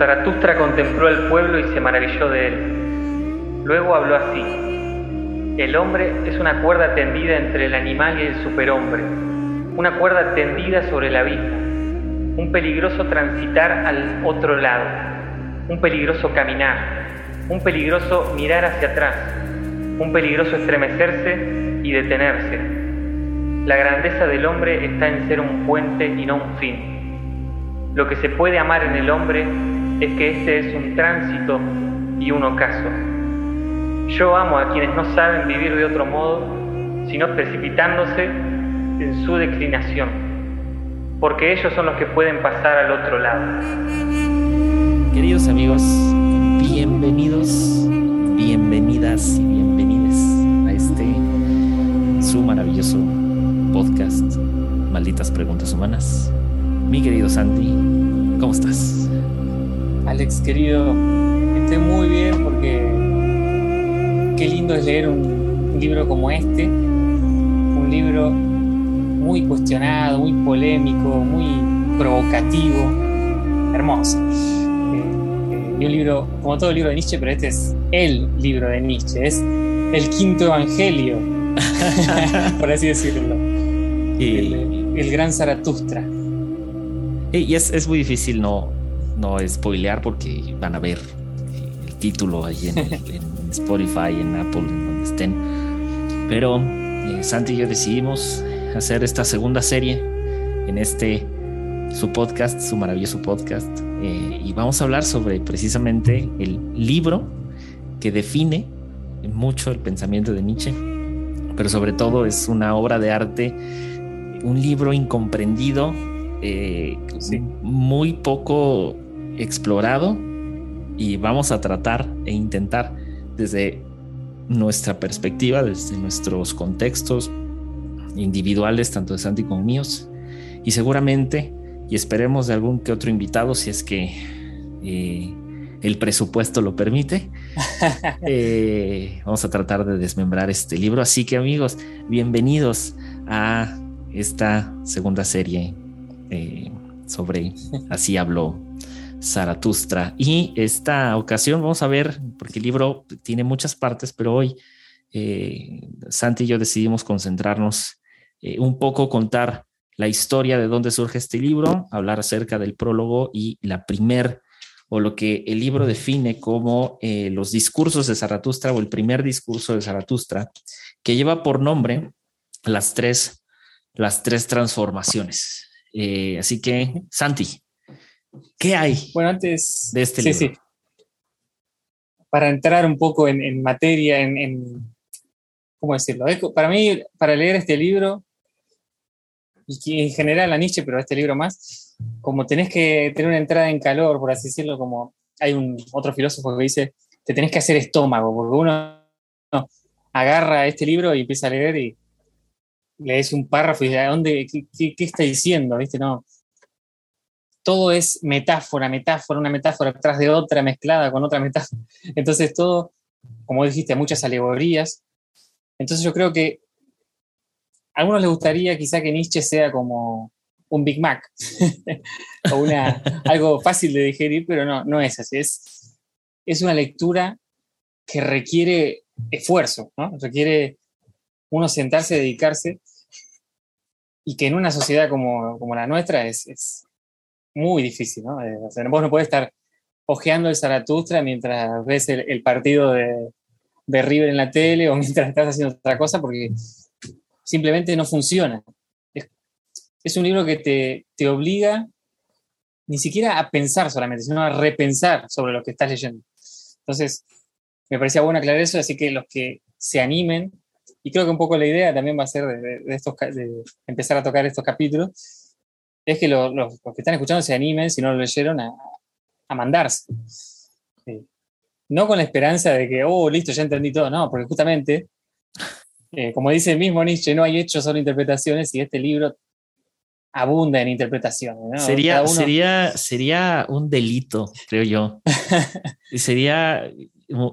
Zaratustra contempló al pueblo y se maravilló de él. Luego habló así. El hombre es una cuerda tendida entre el animal y el superhombre, una cuerda tendida sobre el abismo, un peligroso transitar al otro lado, un peligroso caminar, un peligroso mirar hacia atrás, un peligroso estremecerse y detenerse. La grandeza del hombre está en ser un puente y no un fin. Lo que se puede amar en el hombre es que este es un tránsito y un ocaso. Yo amo a quienes no saben vivir de otro modo, sino precipitándose en su declinación, porque ellos son los que pueden pasar al otro lado. Queridos amigos, bienvenidos, bienvenidas y bienvenides a este su maravilloso podcast, Malditas Preguntas Humanas. Mi querido Santi, ¿cómo estás? Alex, querido, estoy muy bien porque qué lindo es leer un, libro como este, un libro muy cuestionado, muy polémico, muy provocativo, hermoso. Eh, eh, y un libro, como todo libro de Nietzsche, pero este es el libro de Nietzsche, es el quinto evangelio, por así decirlo. El, gran Zaratustra. Y es, es muy difícil no, no spoilear porque van a ver el título ahí en, Spotify, en Apple, en donde estén. Pero eh, Santi y yo decidimos hacer esta segunda serie en este su podcast, su maravilloso podcast, eh, y vamos a hablar sobre precisamente el libro que define mucho el pensamiento de Nietzsche, pero sobre todo es una obra de arte, un libro incomprendido, eh, muy poco explorado y vamos a tratar e intentar desde nuestra perspectiva, desde nuestros contextos individuales, tanto de Santi como míos, y seguramente, y esperemos de algún que otro invitado, si es que eh, el presupuesto lo permite, eh, vamos a tratar de desmembrar este libro. Así que amigos, bienvenidos a esta segunda serie eh, sobre Así habló Zaratustra. Y esta ocasión vamos a ver, porque el libro tiene muchas partes, pero hoy eh, Santi y yo decidimos concentrarnos eh, un poco, contar la historia de dónde surge este libro, hablar acerca del prólogo y la primer o lo que el libro define como eh, los discursos de Zaratustra o el primer discurso de Zaratustra, que lleva por nombre las tres, las tres transformaciones. así que, Santi, ¿Qué hay? Bueno, antes de este libro? Sí. Para entrar un poco en, materia, en, ¿cómo decirlo? para mí, para leer este libro, y en general a Nietzsche, pero este libro más, como tenés que tener una entrada en calor, por así decirlo, como hay un otro filósofo que dice, te tenés que hacer estómago, porque uno agarra este libro y empieza a leer y lees un párrafo y dice, ¿dónde, qué, qué está diciendo? ¿Viste? No, todo es metáfora, metáfora, una metáfora tras de otra mezclada con otra metáfora. Entonces todo, como dijiste, muchas alegorías. Entonces yo creo que a algunos les gustaría quizá que Nietzsche sea como un Big Mac o una, algo fácil de digerir, pero no, no es así. Es, es una lectura que requiere esfuerzo, ¿no? requiere uno sentarse, dedicarse, y que en una sociedad como, como la nuestra es, es, muy difícil, ¿no? Eh, o sea, vos no puedes estar ojeando el Zaratustra mientras ves el, partido de, de, River en la tele o mientras estás haciendo otra cosa porque simplemente no funciona. Es, un libro que te, te, obliga ni siquiera a pensar solamente, sino a repensar sobre lo que estás leyendo. Entonces, me parecía bueno aclarar eso, así que los que se animen, y creo que un poco la idea también va a ser de, de estos, de empezar a tocar estos capítulos, es que los, que están escuchando se animen, si no lo leyeron, a, mandarse. No con la esperanza de que, oh, listo, ya entendí todo, no, porque justamente, eh, como dice el mismo Nietzsche, no hay hechos, solo interpretaciones, y este libro abunda en interpretaciones. Sería, sería, sería un delito, creo yo. sería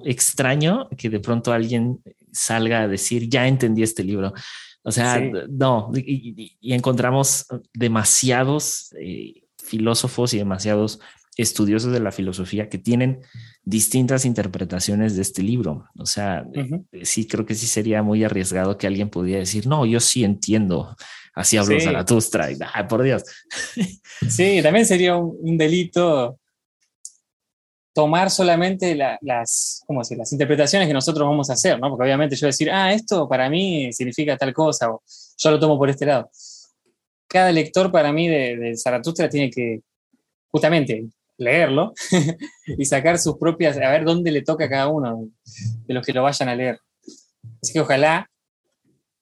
extraño que de pronto alguien salga a decir, ya entendí este libro. O sea, no, y, encontramos demasiados eh, filósofos y demasiados estudiosos de la filosofía que tienen distintas interpretaciones de este libro. O sea, sí creo que sí sería muy arriesgado que alguien pudiera decir, no, yo sí entiendo, así hablo Zaratustra, y, por Dios. Sí, también sería un, delito tomar solamente las, ¿cómo las interpretaciones que nosotros vamos a hacer, ¿no? Porque obviamente yo decir, ah, esto para mí significa tal cosa, o yo lo tomo por este lado. Cada lector para mí de, de Zaratustra tiene que justamente leerlo y sacar sus propias, a ver dónde le toca a cada uno de los que lo vayan a leer. Así que ojalá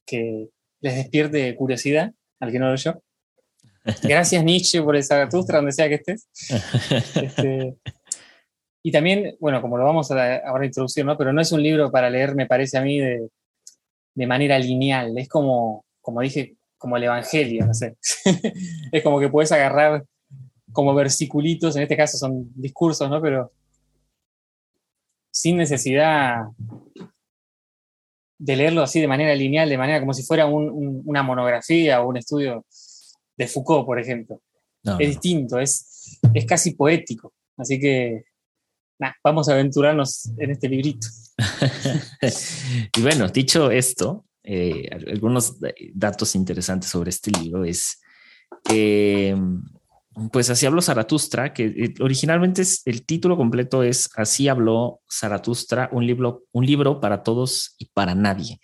que les despierte curiosidad al que no lo yo. Gracias Nietzsche por esa Zaratustra, donde sea que estés. Este, y también, bueno, como lo vamos a ahora introducir, ¿no? Pero no es un libro para leer, me parece a mí, de, de manera lineal. Es como, como dije, como el Evangelio, no sé. es como que puedes agarrar como versiculitos, en este caso son discursos, ¿no? Pero sin necesidad de leerlo así de manera lineal, de manera como si fuera una monografía o un estudio de Foucault, por ejemplo. es distinto, es, es casi poético. Así que vamos a aventurarnos en este librito. y bueno, dicho esto, eh, algunos datos interesantes sobre este libro es que pues así habló Zaratustra, que eh, originalmente es, el título completo es Así habló Zaratustra, un libro, un libro para todos y para nadie.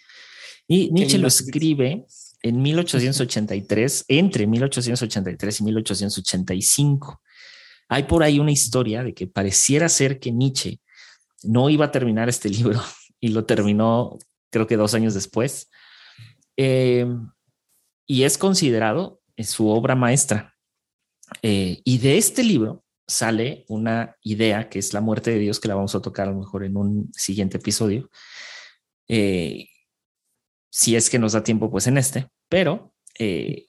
Y Nietzsche lo escribe en 1883, entre 1883 y 1885. Hay por ahí una historia de que pareciera ser que Nietzsche no iba a terminar este libro y lo terminó creo que dos años después. Eh, y es considerado su obra maestra. Eh, y de este libro sale una idea que es la muerte de Dios, que la vamos a tocar a lo mejor en un siguiente episodio. Eh, si es que nos da tiempo, pues en este, pero eh,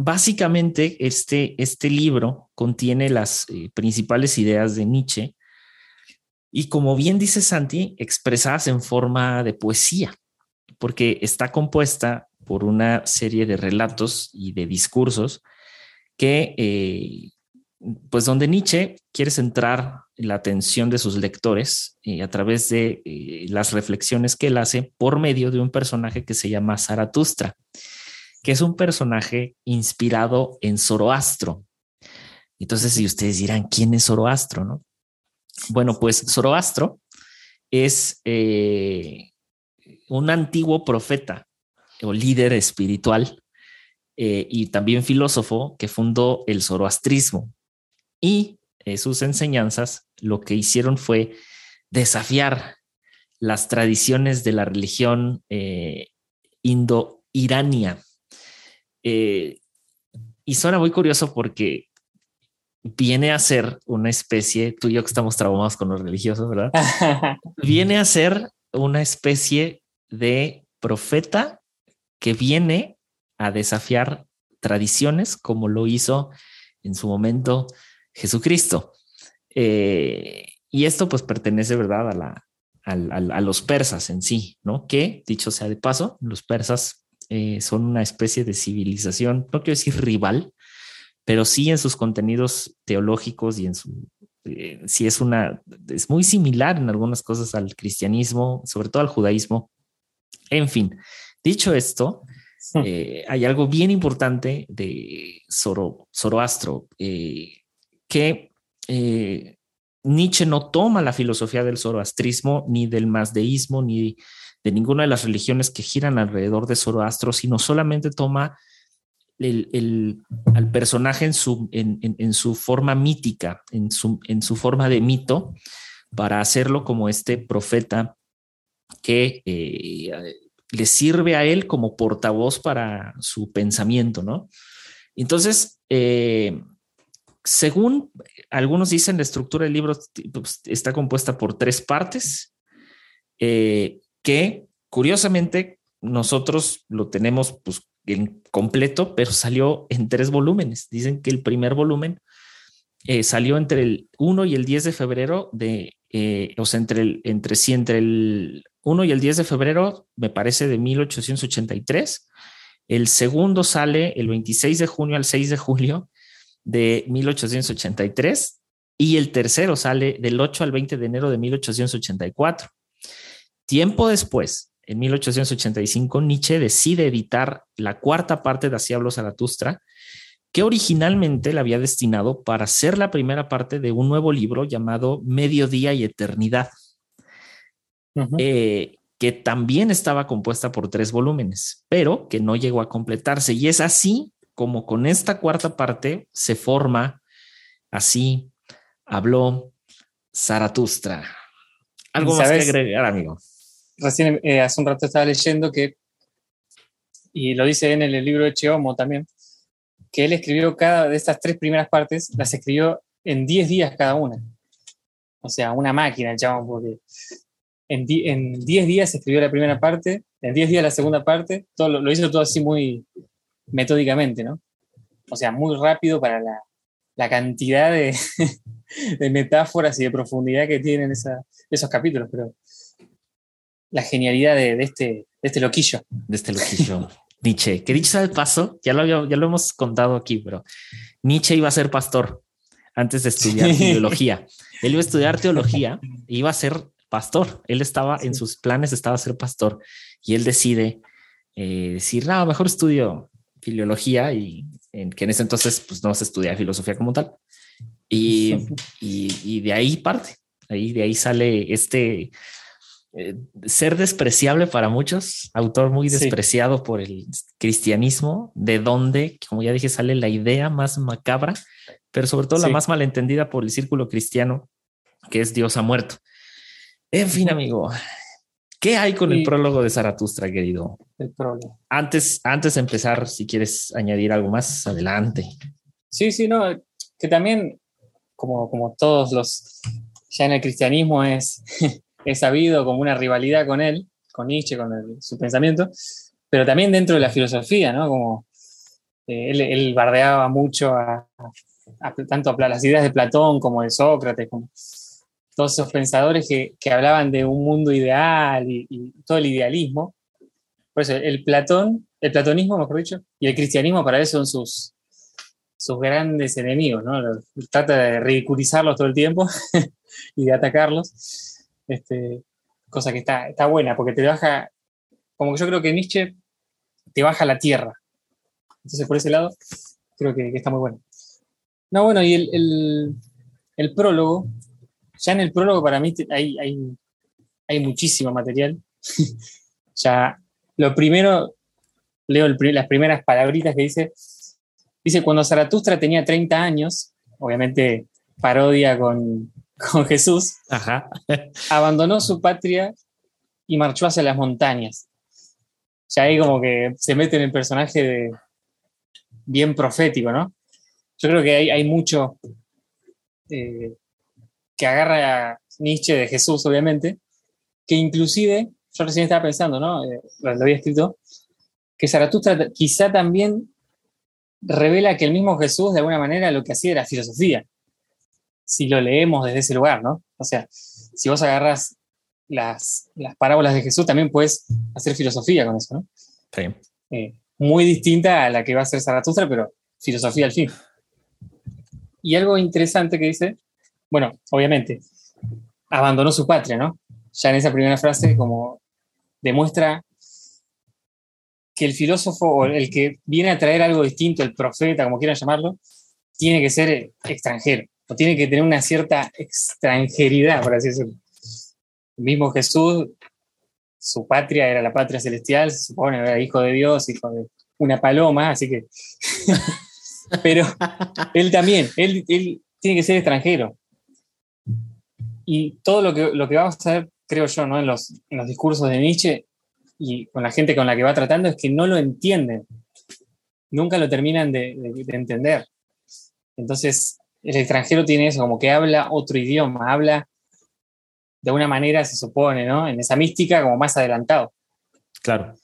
básicamente este, este libro contiene las principales ideas de Nietzsche y como bien dice Santi, expresadas en forma de poesía, porque está compuesta por una serie de relatos y de discursos que, eh, pues donde Nietzsche quiere centrar la atención de sus lectores eh, a través de eh, las reflexiones que él hace por medio de un personaje que se llama Zaratustra, que es un personaje inspirado en Zoroastro. Entonces, si ustedes dirán, ¿quién es Zoroastro? No? Bueno, pues Zoroastro es un antiguo profeta o líder espiritual eh, y también filósofo que fundó el zoroastrismo. Y eh, sus enseñanzas lo que hicieron fue desafiar las tradiciones de la religión eh, y suena muy curioso porque viene a ser una especie, tú y yo que estamos traumados con los religiosos, ¿verdad? viene a ser una especie de profeta que viene a desafiar tradiciones como lo hizo en su momento Jesucristo. Eh, y esto pues pertenece, ¿verdad? A, la, a, los persas en sí, ¿no? Que, dicho sea de paso, los persas eh, son una especie de civilización, no quiero decir rival, pero sí en sus contenidos teológicos y en su, eh, sí es una, es muy similar en algunas cosas al cristianismo, sobre todo al judaísmo. En fin, dicho esto, eh, hay algo bien importante de Zoroastro, eh, que Nietzsche no toma la filosofía del zoroastrismo, ni del mazdeísmo, ni de ninguna de las religiones que giran alrededor de Zoroastro, sino solamente toma el, al personaje en su, en, su forma mítica, en su, en su forma de mito, para hacerlo como este profeta que le sirve a él como portavoz para su pensamiento, ¿no? Entonces, eh, según algunos dicen, la estructura del libro pues, está compuesta por tres partes, eh, que curiosamente nosotros lo tenemos pues, en completo, pero salió en tres volúmenes. Dicen que el primer volumen eh, salió entre el 1 y el 10 de febrero de, o sea, entre, el, entre sí, entre el 1 y el 10 de febrero, me parece, de 1883. El segundo sale el 26 de junio al 6 de julio de 1883. y el tercero sale del 8 al 20 de enero de 1884. Tiempo después, en 1885, Nietzsche decide editar la cuarta parte de Así habló Zaratustra, que originalmente la había destinado para ser la primera parte de un nuevo libro llamado Mediodía y Eternidad, eh, que también estaba compuesta por tres volúmenes, pero que no llegó a completarse. Y es así como con esta cuarta parte se forma, así habló Zaratustra. ¿Algo más que agregar, amigo? Recién eh, hace un rato estaba leyendo que, y lo dice en el libro de Cheomo también, que él escribió cada de estas tres primeras partes, las escribió en 10 días cada una. O sea, una máquina, el porque en 10 días escribió la primera parte, en 10 días la segunda parte, todo lo, hizo todo así muy metódicamente, ¿no? O sea, muy rápido para la, la cantidad de, de, metáforas y de profundidad que tienen esos capítulos, pero la genialidad de, de, este, de este loquillo. De este loquillo. Nietzsche, que dicho sea el paso, ya lo, ya lo hemos contado aquí, pero Nietzsche iba a ser pastor antes de estudiar teología. Él iba a estudiar teología e iba a ser pastor. Él estaba en sus planes, estaba ser pastor y él decide eh, decir, no, mejor estudio filología y en que en ese entonces pues no se estudia filosofía como tal. Y, y, de ahí parte, ahí de ahí sale este eh, ser despreciable para muchos, autor muy despreciado por el cristianismo, de donde, como ya dije, sale la idea más macabra, pero sobre todo la más malentendida por el círculo cristiano, que es Dios ha muerto. En fin, amigo, ¿qué hay con el prólogo de Zaratustra, querido? El prólogo. Antes, antes de empezar, si quieres añadir algo más, adelante. Sí, sí, no, que también, como, como todos los, ya en el cristianismo es es sabido como una rivalidad con él, con Nietzsche, con su pensamiento, pero también dentro de la filosofía, ¿no? Como eh, él, bardeaba mucho tanto a las ideas de Platón como de Sócrates, como todos esos pensadores que, hablaban de un mundo ideal y, todo el idealismo. Por eso, el Platón, el platonismo, mejor dicho, y el cristianismo para él son sus, sus grandes enemigos, ¿no? Trata de ridiculizarlos todo el tiempo y de atacarlos. Este, cosa que está, está buena, porque te baja, como que yo creo que Nietzsche te baja la tierra. Entonces, por ese lado, creo que, está muy bueno. No, bueno, y el, el, prólogo, ya en el prólogo para mí hay, hay, hay muchísimo material. ya, lo primero, leo las primeras palabritas que dice, dice, cuando Zaratustra tenía 30 años, obviamente parodia con, con Jesús, abandonó su patria y marchó hacia las montañas. Ya ahí como que se mete en el personaje de bien profético, ¿no? Yo creo que hay, hay mucho eh, que agarra a Nietzsche de Jesús, obviamente, que inclusive, yo recién estaba pensando, ¿no? Eh, lo había escrito, que Zaratustra quizá también revela que el mismo Jesús, de alguna manera, lo que hacía era filosofía si lo leemos desde ese lugar, ¿no? O sea, si vos agarras las, las parábolas de Jesús, también puedes hacer filosofía con eso, ¿no? Sí. Eh, muy distinta a la que va a hacer Zaratustra, pero filosofía al fin. Y algo interesante que dice, bueno, obviamente, abandonó su patria, ¿no? Ya en esa primera frase como demuestra que el filósofo o el que viene a traer algo distinto, el profeta, como quieran llamarlo, tiene que ser extranjero o tiene que tener una cierta extranjeridad, por así decirlo. El mismo Jesús, su patria era la patria celestial, se supone, era hijo de Dios, hijo de una paloma, así que... Pero él también, él, tiene que ser extranjero. Y todo lo que, lo que vamos a ver, creo yo, ¿no? en, los, en los discursos de Nietzsche y con la gente con la que va tratando es que no lo entienden. Nunca lo terminan de, de entender. Entonces, el extranjero tiene eso, como que habla otro idioma, habla de una manera, se supone, ¿no? En esa mística como más adelantado. Claro.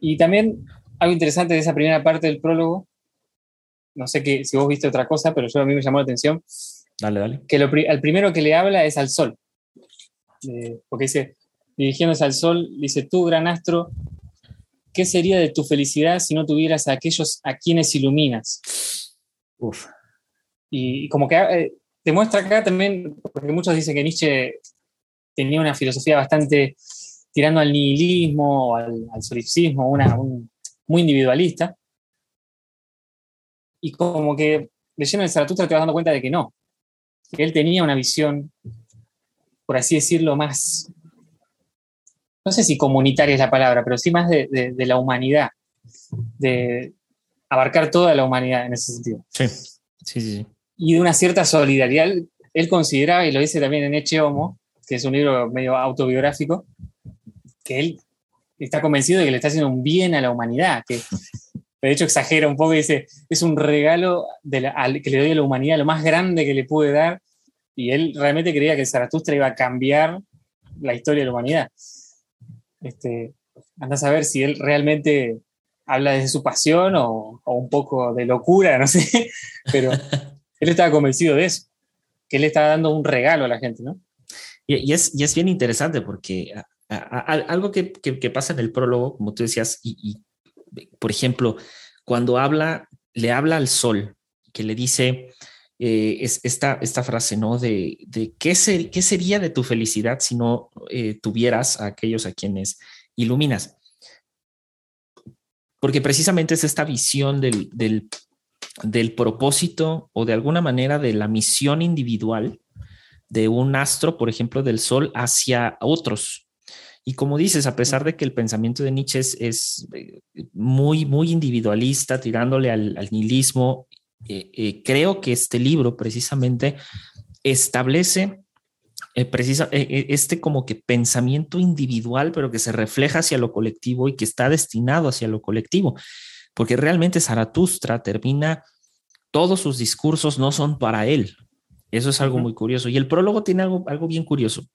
Y también algo interesante de esa primera parte del prólogo, no sé que, si vos viste otra cosa, pero yo a mí me llamó la atención. Dale, dale. Que lo, al primero que le habla es al sol. Eh, porque dice, dirigiéndose al sol, dice, tú, gran astro, ¿qué sería de tu felicidad si no tuvieras a aquellos a quienes iluminas? Uf. Y, como que eh, demuestra acá también, porque muchos dicen que Nietzsche tenía una filosofía bastante tirando al nihilismo, al, al solipsismo, una, muy individualista. Y como que leyendo el Zaratustra te vas dando cuenta de que no, él tenía una visión, por así decirlo, más, no sé si comunitaria es la palabra, pero sí más de, de, la humanidad, de abarcar toda la humanidad en ese sentido. Sí, sí, sí. Y de una cierta solidaridad. Él, consideraba, y lo dice también en Eche Homo, que es un libro medio autobiográfico, que él está convencido de que le está haciendo un bien a la humanidad, que de hecho exagera un poco y dice, es un regalo que le doy a la humanidad, lo más grande que le pude dar, y él realmente creía que Zaratustra iba a cambiar la historia de la humanidad. Este, anda a saber si él realmente habla desde su pasión o, o un poco de locura, no sé, pero él estaba convencido de eso, que él estaba dando un regalo a la gente, ¿no? Y, es, y es bien interesante porque algo que, que, pasa en el prólogo, como tú decías, y, por ejemplo, cuando habla, le habla al sol, que le dice eh, es esta, esta frase, ¿no? De, de ¿qué, ser, qué sería de tu felicidad si no eh, tuvieras a aquellos a quienes iluminas. Porque precisamente es esta visión del, del, del propósito o de alguna manera de la misión individual de un astro, por ejemplo, del Sol hacia otros. Y como dices, a pesar de que el pensamiento de Nietzsche es, eh, muy, muy individualista, tirándole al, nihilismo, eh, eh, creo que este libro precisamente establece precisa, este como que pensamiento individual, pero que se refleja hacia lo colectivo y que está destinado hacia lo colectivo. Porque realmente Zaratustra termina, todos sus discursos no son para él, eso es algo muy curioso. Y el prólogo tiene algo, algo bien curioso.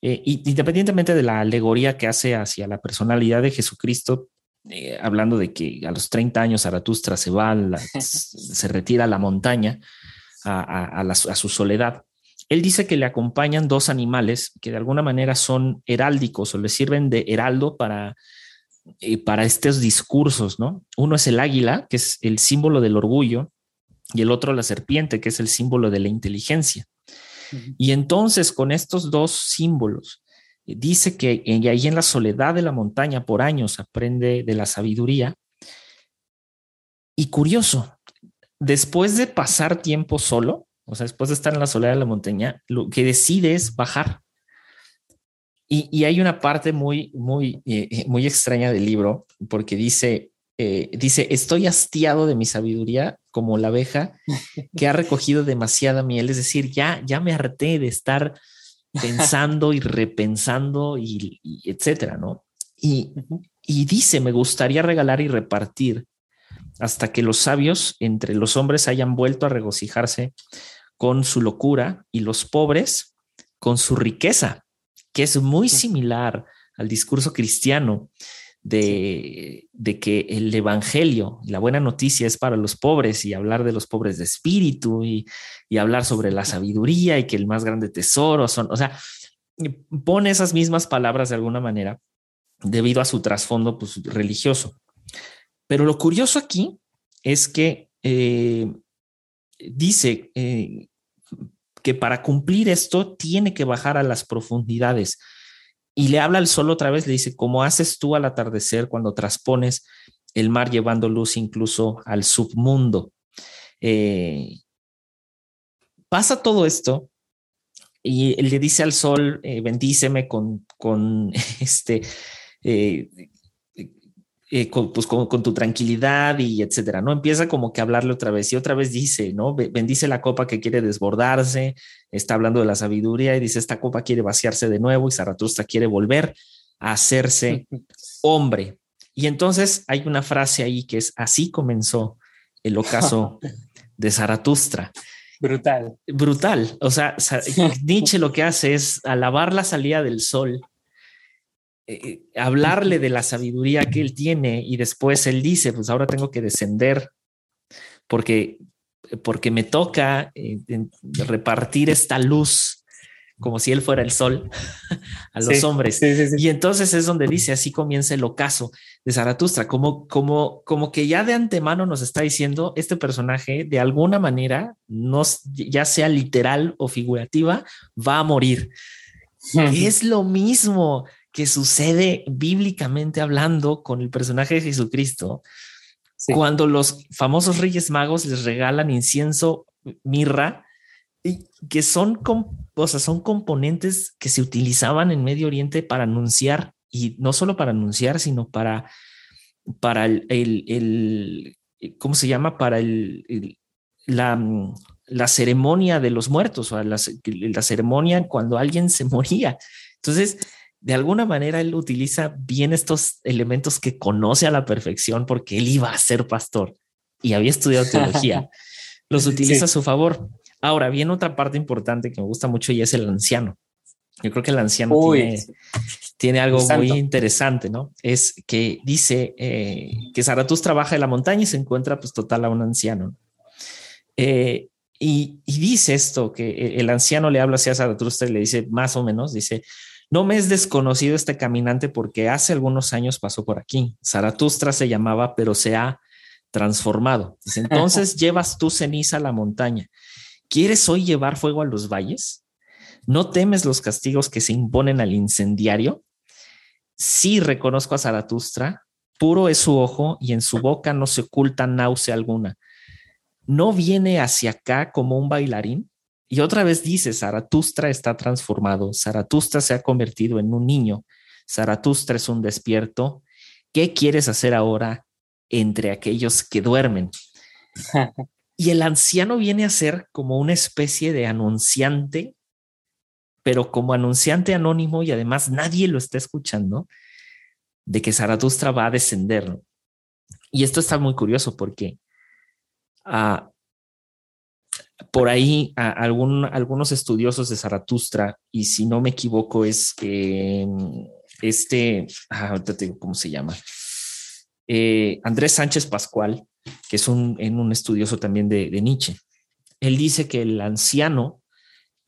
Eh, independientemente de la alegoría que hace hacia la personalidad de Jesucristo, eh, hablando de que a los 30 años Zaratustra se va, se retira a la montaña, a, a, su soledad. Él dice que le acompañan dos animales que de alguna manera son heráldicos o le sirven de heraldo para, eh, para estos discursos, ¿no? Uno es el águila, que es el símbolo del orgullo, y el otro la serpiente, que es el símbolo de la inteligencia. Y entonces con estos dos símbolos, eh, dice que ahí en la soledad de la montaña por años aprende de la sabiduría. Y curioso, después de pasar tiempo solo, o sea, después de estar en la soledad de la montaña, lo que decide es bajar. Y, hay una parte muy, muy, eh, muy extraña del libro, porque dice, eh, dice, estoy hastiado de mi sabiduría como la abeja que ha recogido demasiada miel, es decir, ya, ya me harté de estar pensando y repensando y, etcétera, ¿no? Y, y dice, me gustaría regalar y repartir hasta que los sabios entre los hombres hayan vuelto a regocijarse con su locura y los pobres con su riqueza, que es muy similar al discurso cristiano de, que el Evangelio, la buena noticia es para los pobres y hablar de los pobres de espíritu y, hablar sobre la sabiduría y que el más grande tesoro son, o sea, pone esas mismas palabras de alguna manera debido a su trasfondo pues, religioso. Pero lo curioso aquí es que eh, dice eh, que para cumplir esto tiene que bajar a las profundidades y le habla al sol otra vez, le dice, ¿cómo haces tú al atardecer cuando traspones el mar llevando luz incluso al submundo? Eh, pasa todo esto y le dice al sol, eh, bendíceme con, con este, eh, eh, con, pues, con, tu tranquilidad y etcétera, ¿no? Empieza como que a hablarle otra vez y otra vez dice, ¿no? Bendice la copa que quiere desbordarse, está hablando de la sabiduría y dice, esta copa quiere vaciarse de nuevo y Zaratustra quiere volver a hacerse hombre. Y entonces hay una frase ahí que es, así comenzó el ocaso de Zaratustra. Brutal. Brutal. O sea, Nietzsche lo que hace es alabar la salida del sol eh, hablarle de la sabiduría que él tiene y después él dice, pues ahora tengo que descender porque, porque me toca eh, repartir esta luz como si él fuera el sol a los hombres. y entonces es donde dice, así comienza el ocaso de Zaratustra, como, como, como que ya de antemano nos está diciendo, este personaje de alguna manera, nos, ya sea literal o figurativa, va a morir. es lo mismo que sucede bíblicamente hablando con el personaje de Jesucristo. Cuando los famosos reyes magos les regalan incienso, mirra, que son, o son componentes que se utilizaban en Medio Oriente para anunciar, y no solo para anunciar, sino para, para el, el, ¿cómo se llama? Para el, la, la, ceremonia de los muertos, o la, la ceremonia cuando alguien se moría. Entonces, de alguna manera él utiliza bien estos elementos que conoce a la perfección porque él iba a ser pastor y había estudiado teología. Los utiliza a su favor. Ahora, viene otra parte importante que me gusta mucho y es el anciano. Yo creo que el anciano tiene, algo muy interesante, ¿no? Es que dice eh, que Zaratustra trabaja en la montaña y se encuentra pues total a un anciano. Eh, y, dice esto, que el anciano le habla hacia Zaratustra y le dice más o menos, dice, no me es desconocido este caminante porque hace algunos años pasó por aquí. Zaratustra se llamaba, pero se ha transformado. Dice, entonces llevas tu ceniza a la montaña ¿Quieres hoy llevar fuego a los valles? ¿No temes los castigos que se imponen al incendiario? Sí reconozco a Zaratustra, puro es su ojo y en su boca no se oculta náusea alguna. ¿No viene hacia acá como un bailarín? Y otra vez dice, Zaratustra está transformado, Zaratustra se ha convertido en un niño, Zaratustra es un despierto. ¿Qué quieres hacer ahora entre aquellos que duermen? Y el anciano viene a ser como una especie de anunciante, pero como anunciante anónimo y además nadie lo está escuchando, de que Zaratustra va a descender. Y esto está muy curioso porque ah, por ahí algunos estudiosos de Zaratustra, y si no me equivoco es em, este, ah, ahorita te digo cómo se llama, eh, Andrés Sánchez Pascual, que es un, en un estudioso también de, Nietzsche. Él dice que el anciano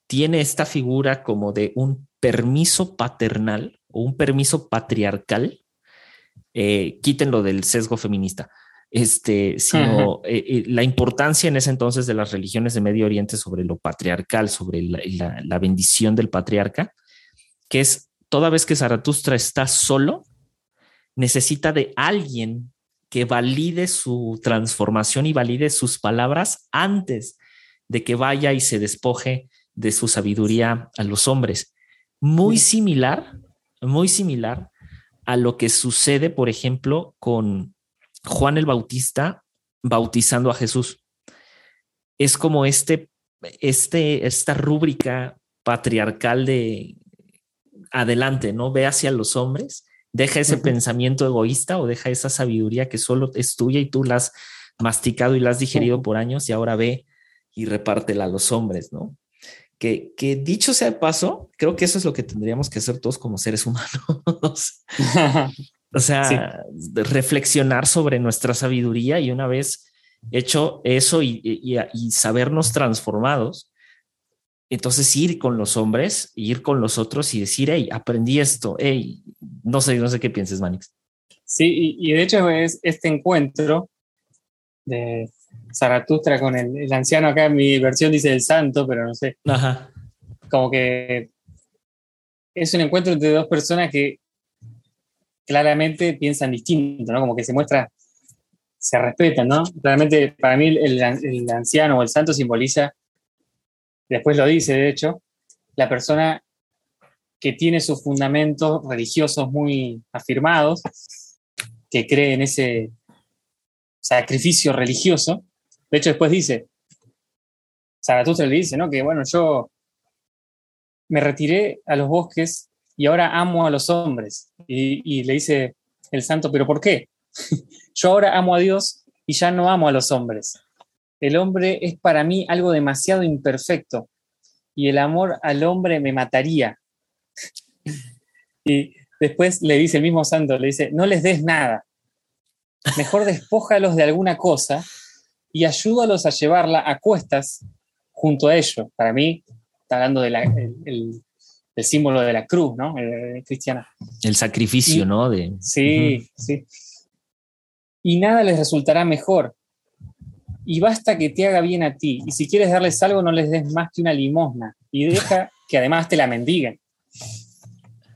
tiene esta figura como de un permiso paternal o un permiso patriarcal. Eh, quítenlo del sesgo feminista. Este, sino eh, eh, la importancia en ese entonces de las religiones de Medio Oriente sobre lo patriarcal, sobre la, la bendición del patriarca, que es toda vez que Zaratustra está solo, necesita de alguien que valide su transformación y valide sus palabras antes de que vaya y se despoje de su sabiduría a los hombres. Muy similar, muy similar a lo que sucede, por ejemplo, con Juan el Bautista bautizando a Jesús. Es como este, este, esta rúbrica patriarcal de adelante, ¿no? Ve hacia los hombres Deja ese pensamiento egoísta o deja esa sabiduría que solo es tuya y tú la has masticado y la has digerido por años y ahora ve y repártela a los hombres, ¿no? Que, que dicho sea de paso, creo que eso es lo que tendríamos que hacer todos como seres humanos. o sea, reflexionar sobre nuestra sabiduría y una vez hecho eso y, y sabernos transformados, entonces ir con los hombres, ir con los otros y decir, hey, aprendí esto, hey, no sé, no sé qué pienses, Manix. Sí, y, de hecho es este encuentro de Zaratustra con el, anciano, acá en mi versión dice el santo, pero no sé. Ajá. Como que es un encuentro entre dos personas que claramente piensan distinto, ¿no? Como que se muestra, se respetan, ¿no? Claramente para mí el, anciano o el santo simboliza después lo dice, de hecho, la persona que tiene sus fundamentos religiosos muy afirmados, que cree en ese sacrificio religioso. De hecho, después dice, Zaratustra le dice, ¿no? Que bueno, yo me retiré a los bosques y ahora amo a los hombres. Y, le dice el santo, ¿pero por qué? yo ahora amo a Dios y ya no amo a los hombres. El hombre es para mí algo demasiado imperfecto y el amor al hombre me mataría. Y después le dice el mismo santo, le dice, no les des nada, mejor despójalos de alguna cosa y ayúdalos a llevarla a cuestas junto a ellos. Para mí, está hablando del símbolo de la cruz, ¿no? cristiana. El sacrificio, ¿no? De, sí, sí. Y nada les resultará mejor. Y basta que te haga bien a ti. Y si quieres darles algo, no les des más que una limosna. Y deja que además te la mendiguen.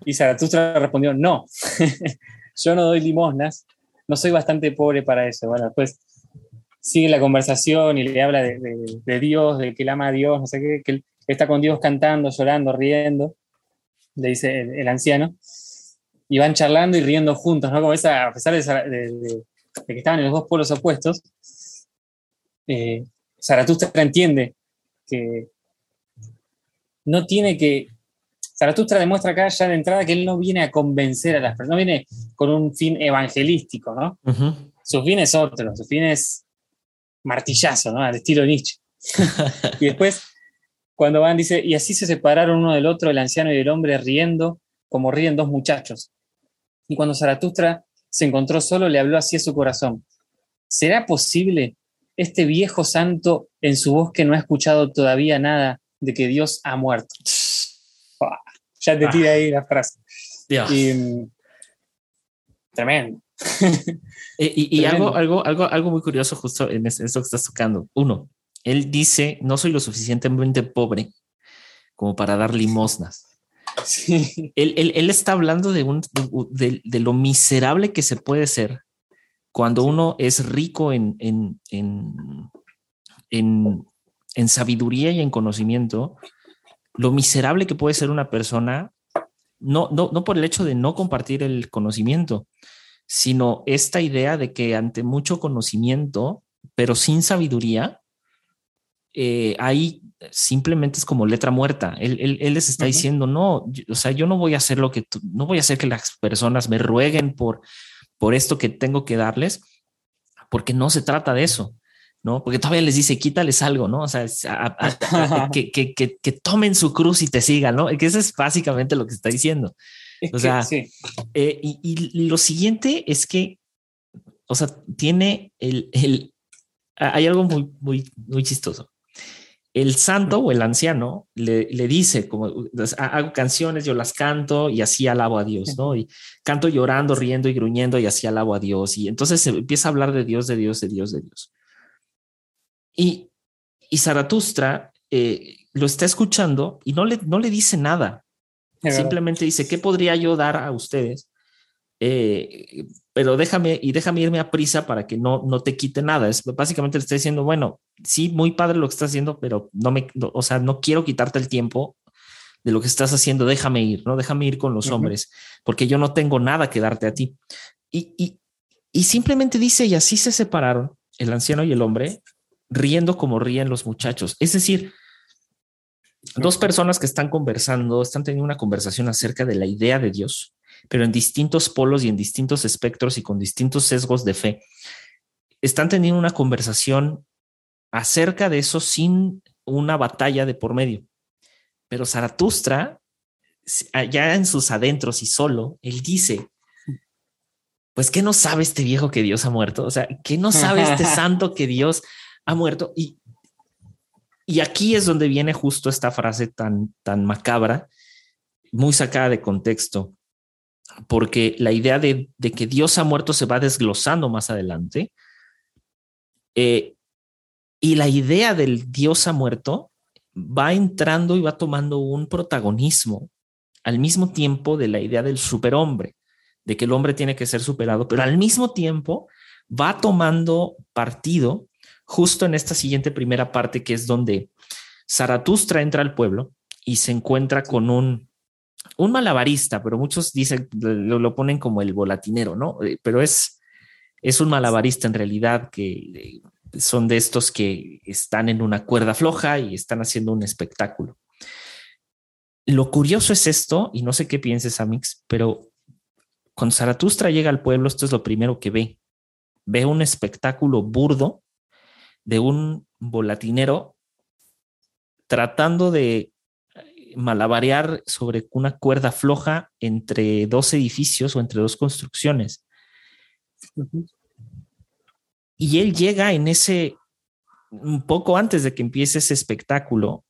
Y Zaratustra respondió, no, yo no doy limosnas, no soy bastante pobre para eso. Bueno, después sigue la conversación y le habla de, Dios, de que él ama a Dios, no sé qué, que él está con Dios cantando, llorando, riendo, le dice el, anciano, y van charlando y riendo juntos, ¿no? Como esa, a pesar de, que estaban en los dos polos opuestos, eh, Zaratustra entiende que no tiene que... Zaratustra demuestra acá ya de entrada que él no viene a convencer a las personas, no viene con un fin evangelístico, ¿no? Su fin es otro, su fin es martillazo, ¿no? Al estilo Nietzsche. y después, cuando van, dice, y así se separaron uno del otro, el anciano y el hombre, riendo, como ríen dos muchachos. Y cuando Zaratustra se encontró solo, le habló así a su corazón. ¿Será posible este viejo santo en su voz que no ha escuchado todavía nada de que Dios ha muerto? ya te tira ahí la frase. Mm, tremendo. Eh, y, algo, algo, algo, algo muy curioso justo en esto que estás tocando. Uno, él dice, no soy lo suficientemente pobre como para dar limosnas. Él, está hablando de, un, de, lo miserable que se puede ser cuando uno es rico en, en, en, en, sabiduría y en conocimiento, lo miserable que puede ser una persona, no, no, no por el hecho de no compartir el conocimiento, sino esta idea de que ante mucho conocimiento, pero sin sabiduría, eh, ahí simplemente es como letra muerta. Él, les está diciendo, no, o sea, yo no voy a hacer lo que no voy a hacer que las personas me rueguen por, por esto que tengo que darles, porque no se trata de eso. ¿no? Porque todavía les dice, quítales algo, ¿no? O sea, que, que, que, que, tomen su cruz y te sigan, ¿no? Que eso es básicamente lo que está diciendo. O sea, eh, y, lo siguiente es que, o sea, tiene el, el hay algo muy, muy, muy chistoso. El santo o el anciano le, le dice, como hago canciones, yo las canto y así alabo a Dios, ¿no? Y canto llorando, riendo y gruñendo y así alabo a Dios. Y entonces se empieza a hablar de Dios, de Dios, de Dios, de Dios. Y, y Zaratustra eh, lo está escuchando y no le, no le dice nada. Simplemente dice, ¿qué podría yo dar a ustedes? Eh, pero déjame y déjame irme a prisa para que no, no te quite nada. Es básicamente le está diciendo, bueno, sí, muy padre lo que estás haciendo, pero no me, o sea, no quiero quitarte el tiempo de lo que estás haciendo. Déjame ir, no déjame ir con los hombres, porque yo no tengo nada que darte a ti. Y, y, y simplemente dice, y así se separaron el anciano y el hombre, riendo como ríen los muchachos. Es decir, dos personas que están conversando, están teniendo una conversación acerca de la idea de Dios, pero en distintos polos y en distintos espectros y con distintos sesgos de fe. Están teniendo una conversación acerca de eso sin una batalla de por medio. Pero Zaratustra, ya en sus adentros y solo, él dice, pues que no sabe este viejo que Dios ha muerto, o sea, que no sabe este santo que Dios ha muerto y y aquí es donde viene justo esta frase tan, tan macabra, muy sacada de contexto, porque la idea de, que Dios ha muerto se va desglosando más adelante. Eh, y la idea del Dios ha muerto va entrando y va tomando un protagonismo al mismo tiempo de la idea del superhombre, de que el hombre tiene que ser superado, pero al mismo tiempo va tomando partido justo en esta siguiente primera parte, que es donde Zaratustra entra al pueblo y se encuentra con un, un malabarista, pero muchos dicen, lo, lo ponen como el volatinero, ¿no? Eh, pero es, es un malabarista en realidad que eh, son de estos que están en una cuerda floja y están haciendo un espectáculo. Lo curioso es esto, y no sé qué pienses, Amix, pero cuando Zaratustra llega al pueblo, esto es lo primero que ve. Ve un espectáculo burdo de un volatinero tratando de malabarear sobre una cuerda floja entre dos edificios o entre dos construcciones. Y él llega en ese, un poco antes de que empiece ese espectáculo,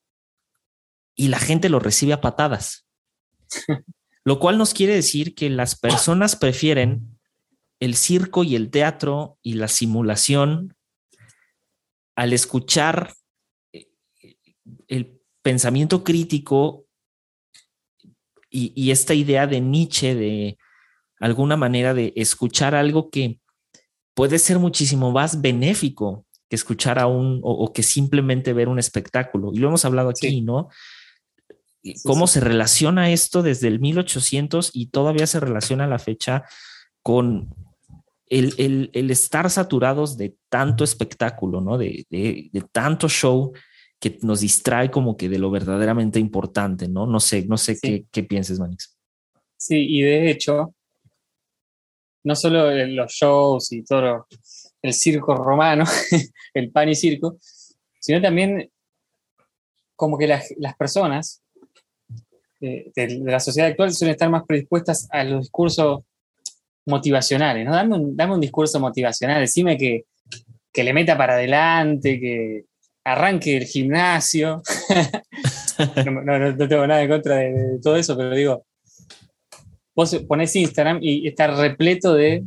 y la gente lo recibe a patadas. Lo cual nos quiere decir que las personas prefieren el circo y el teatro y la simulación al escuchar eh, el pensamiento crítico y, esta idea de Nietzsche de alguna manera de escuchar algo que puede ser muchísimo más benéfico que escuchar a un o, que simplemente ver un espectáculo. Y lo hemos hablado aquí, ¿no? Cómo se relaciona esto desde el 1800 y todavía se relaciona a la fecha con el, estar saturados de tanto espectáculo, ¿no? De, tanto show que nos distrae como que de lo verdaderamente importante, ¿no? No sé, no sé qué, qué pienses, Manix. Sí, y de hecho, no solo los shows y todo el circo romano, el pan y circo, sino también como que las, personas eh, de, la sociedad actual suelen estar más predispuestas a los discursos motivacionales, ¿no? Dame un, dame un discurso motivacional, decime que, le meta para adelante, que arranque el gimnasio. no, tengo nada en contra de, todo eso, pero digo, vos ponés Instagram y está repleto de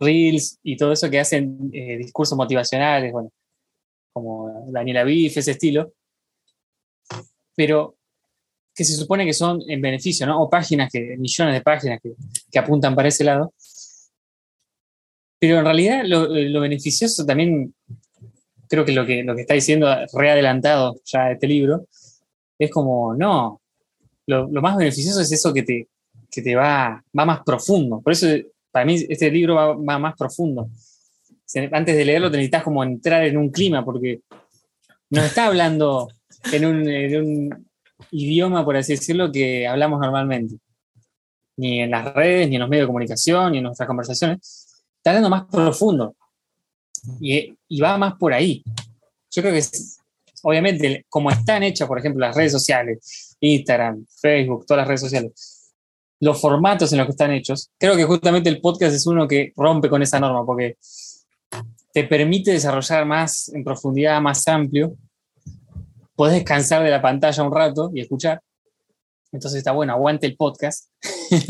reels y todo eso que hacen eh, discursos motivacionales, bueno, como Daniela Biff, ese estilo, pero que se supone que son en beneficio, ¿no? O páginas, que, millones de páginas que, apuntan para ese lado. Pero en realidad lo, beneficioso también, creo que lo, que lo que está diciendo readelantado ya este libro, es como, no, lo, más beneficioso es eso que te, que te va, va más profundo. Por eso, para mí, este libro va, más profundo. Antes de leerlo, necesitas como entrar en un clima, porque no está hablando en un idioma, por así decirlo, que hablamos normalmente. Ni en las redes, ni en los medios de comunicación, ni en nuestras conversaciones. Está hablando más profundo. Y, va más por ahí. Yo creo que, obviamente, como están hechas, por ejemplo, las redes sociales, Instagram, Facebook, todas las redes sociales, los formatos en los que están hechos, creo que justamente el podcast es uno que rompe con esa norma, porque te permite desarrollar más en profundidad, más amplio, podés descansar de la pantalla un rato y escuchar. Entonces está bueno, aguante el podcast.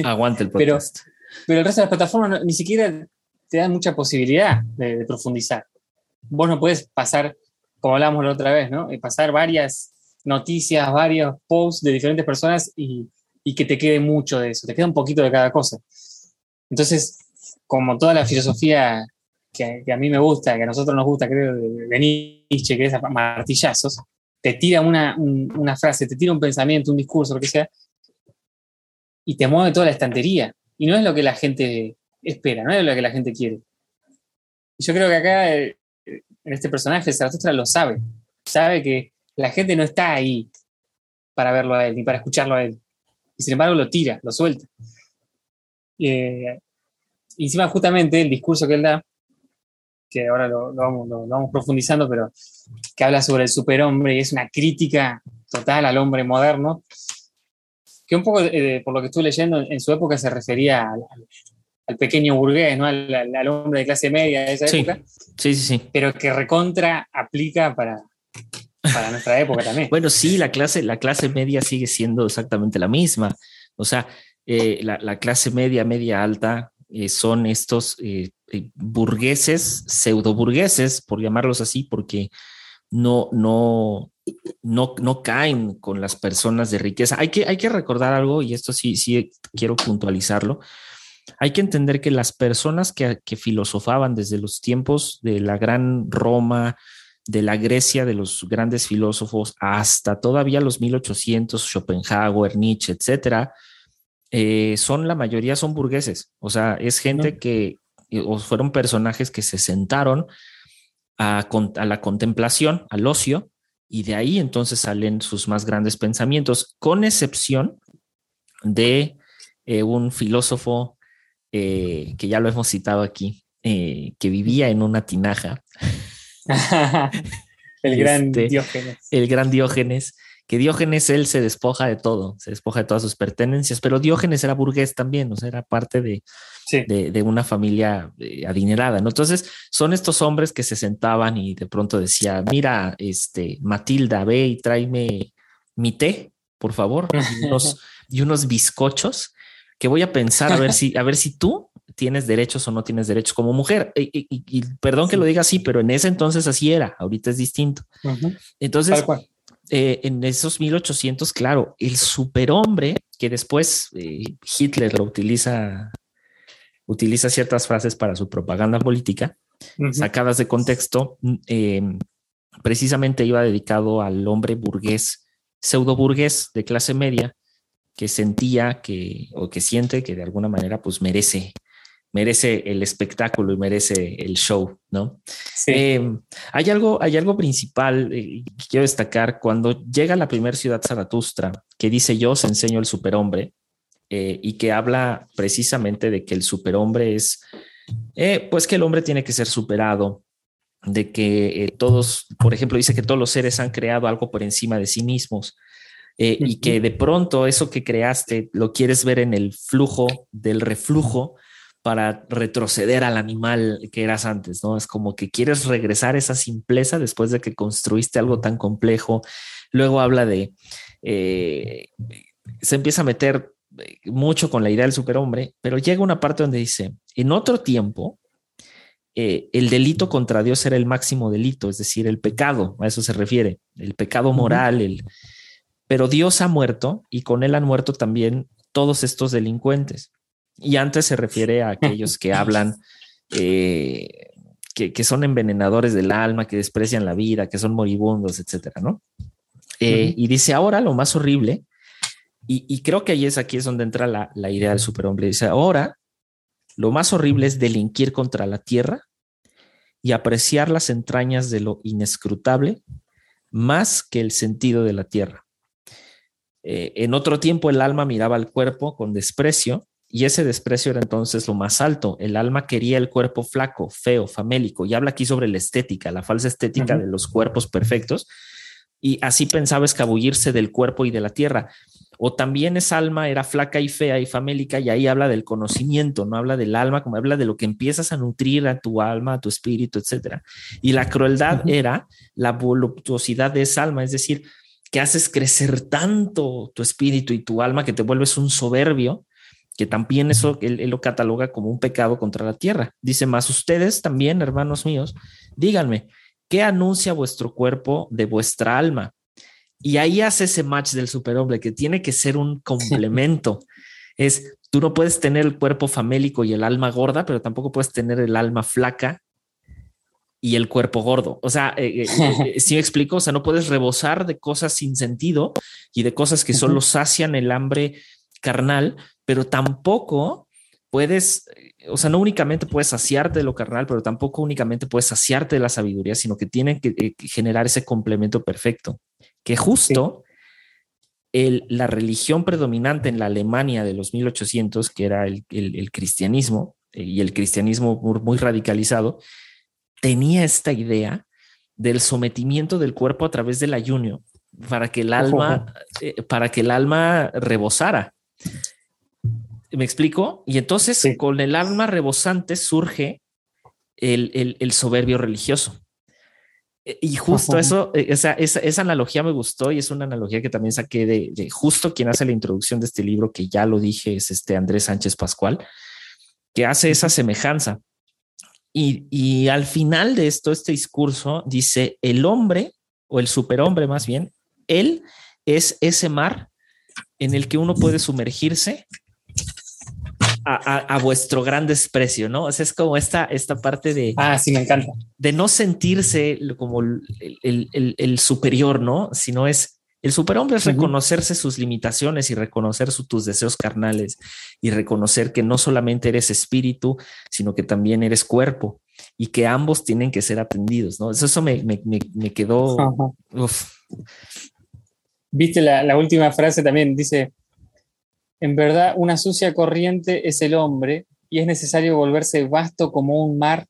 Aguante el podcast. pero, pero el resto de las plataformas ni siquiera te dan mucha posibilidad de, profundizar. Vos no puedes pasar, como hablábamos la otra vez, ¿no? pasar varias noticias, varios posts de diferentes personas y, que te quede mucho de eso, te queda un poquito de cada cosa. Entonces, como toda la filosofía que, a mí me gusta, que a nosotros nos gusta, creo, de, Nietzsche, que es martillazos, te tira una, frase, te tira un pensamiento, un discurso, lo que sea, y te mueve toda la estantería. Y no es lo que la gente espera, no es lo que la gente quiere. Y yo creo que acá, eh, en este personaje, Zaratustra lo sabe. Sabe que la gente no está ahí para verlo a él, ni para escucharlo a él. Y sin embargo lo tira, lo suelta. Eh, y encima, justamente, el discurso que él da que ahora lo, vamos, profundizando, pero que habla sobre el superhombre y es una crítica total al hombre moderno, que un poco, eh, por lo que estuve leyendo, en su época se refería al, pequeño burgués, ¿no? Al, hombre de clase media de esa época. Sí, sí, sí. Pero que recontra aplica para, para nuestra época también. bueno, sí, la clase, la clase media sigue siendo exactamente la misma. O sea, eh, la, clase media, media alta, eh, son estos eh, burgueses, pseudo burgueses, por llamarlos así, porque no, no, no, no caen con las personas de riqueza. Hay que, hay que recordar algo, y esto sí, sí quiero puntualizarlo. Hay que entender que las personas que, que filosofaban desde los tiempos de la gran Roma, de la Grecia, de los grandes filósofos, hasta todavía los 1800, Schopenhauer, Nietzsche, etcétera, eh, son la mayoría son burgueses. O sea, es gente que, o fueron personajes que se sentaron a, la contemplación, al ocio, y de ahí entonces salen sus más grandes pensamientos, con excepción de eh, un filósofo eh, que ya lo hemos citado aquí, eh, que vivía en una tinaja. el gran este, Diógenes. El gran Diógenes, que Diógenes él se despoja de todo, se despoja de todas sus pertenencias, pero Diógenes era burgués también, o sea, era parte de, de, una familia eh, adinerada, ¿no? Entonces, son estos hombres que se sentaban y de pronto decía, mira, este, Matilda, ve y tráeme mi té, por favor, y unos, y unos bizcochos que voy a pensar a ver si, a ver si tú tienes derechos o no tienes derechos como mujer. Y, perdón que lo diga así, pero en ese entonces así era, ahorita es distinto. Entonces, eh, en esos 1800, claro, el superhombre, que después eh, Hitler lo utiliza, utiliza ciertas frases para su propaganda política, sacadas de contexto, mm, em, precisamente iba dedicado al hombre burgués, pseudo burgués de clase media, que sentía que, o que siente que de alguna manera, pues merece merece el espectáculo y merece el show, ¿no? Em, hay, algo, hay algo principal eh, que quiero destacar. Cuando llega a la primera ciudad Zaratustra, que dice yo os enseño el superhombre, eh, y que habla precisamente de que el superhombre es, eh, pues que el hombre tiene que ser superado, de que todos, por ejemplo, dice que todos los seres han creado algo por encima de sí mismos. Y que de pronto eso que creaste lo quieres ver en el flujo del reflujo para retroceder al animal que eras antes, ¿no? Es como que quieres regresar esa simpleza después de que construiste algo tan complejo. Luego habla de, eh, se empieza a meter eh, mucho con la idea del superhombre, pero llega una parte donde dice, en otro tiempo, eh, el delito contra Dios era el máximo delito, es decir, el pecado, a eso se refiere, el pecado moral, el, pero Dios ha muerto y con él han muerto también todos estos delincuentes. Y antes se refiere a aquellos que hablan, eh, que, son envenenadores del alma, que desprecian la vida, que son moribundos, etcétera, ¿no? Eh, y dice ahora lo más horrible, y, creo que ahí es aquí es donde entra la, la idea del superhombre. Dice ahora lo más horrible es delinquir contra la tierra y apreciar las entrañas de lo inescrutable más que el sentido de la tierra. Eh, en otro tiempo el alma miraba al cuerpo con desprecio y ese desprecio era entonces lo más alto. El alma quería el cuerpo flaco, feo, famélico. Y habla aquí sobre la estética, la falsa estética de los cuerpos perfectos. Y así pensaba escabullirse del cuerpo y de la tierra. O también esa alma era flaca y fea y famélica, y ahí habla del conocimiento, no habla del alma, como habla de lo que empiezas a nutrir a tu alma, a tu espíritu, etcétera. Y la crueldad era la voluptuosidad de esa alma, es decir, que haces crecer tanto tu espíritu y tu alma que te vuelves un soberbio que también eso él, lo cataloga como un pecado contra la tierra. Dice más, ustedes también, hermanos míos, díganme, ¿qué anuncia vuestro cuerpo de vuestra alma? Y ahí hace ese match del superhombre que tiene que ser un complemento. es, tú no puedes tener el cuerpo famélico y el alma gorda, pero tampoco puedes tener el alma flaca y el cuerpo gordo. O sea, eh, eh, eh, si me explico, o sea, no puedes rebosar de cosas sin sentido y de cosas que solo sacian el hambre carnal, pero tampoco puedes, o sea, no únicamente puedes saciarte de lo carnal, pero tampoco únicamente puedes saciarte de la sabiduría, sino que tiene que, eh, generar ese complemento perfecto, que justo el, la religión predominante en la Alemania de los 1800, que era el, cristianismo, y el cristianismo muy, radicalizado, tenía esta idea del sometimiento del cuerpo a través del ayuno para que el alma, eh, para que el alma rebosara. ¿Me explico? Y entonces con el alma rebosante surge el, soberbio religioso. E, y justo eso, e, esa, esa, analogía me gustó y es una analogía que también saqué de, justo quien hace la introducción de este libro, que ya lo dije, es este Andrés Sánchez Pascual, que hace esa semejanza. Y, y al final de esto, este discurso dice, el hombre, o el superhombre más bien, él es ese mar en el que uno puede sumergirse a, vuestro gran desprecio, ¿no? O sea, es como esta, esta parte de... Ah, sí, me encanta. De no sentirse como el, superior, ¿no? Sino es... El superhombre es reconocerse sus limitaciones y reconocer tus deseos carnales y reconocer que no solamente eres espíritu, sino que también eres cuerpo y que ambos tienen que ser atendidos, ¿no? Eso, eso me, quedó... Viste la, la última frase también, dice, en verdad, una sucia corriente es el hombre y es necesario volverse vasto como un mar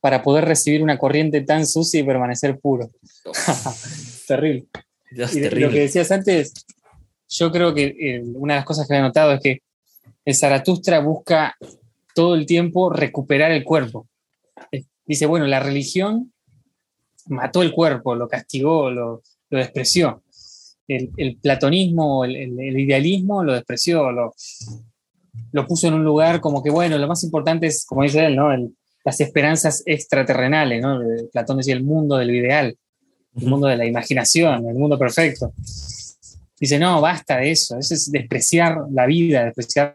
para poder recibir una corriente tan sucia y permanecer puro. terrible. Lo que decías antes, yo creo que eh, una de las cosas que he notado es que el Zaratustra busca todo el tiempo recuperar el cuerpo. Eh, dice, bueno, la religión mató el cuerpo, lo castigó, lo, lo despreció. el, platonismo, el, idealismo, lo despreció, lo, lo puso en un lugar como que, bueno, lo más importante es, como dice él, ¿no? las esperanzas extraterrenales, ¿no? Platón decía el mundo del ideal, el mundo de la imaginación, el mundo perfecto. Dice, no, basta de eso, eso es despreciar la vida, despreciar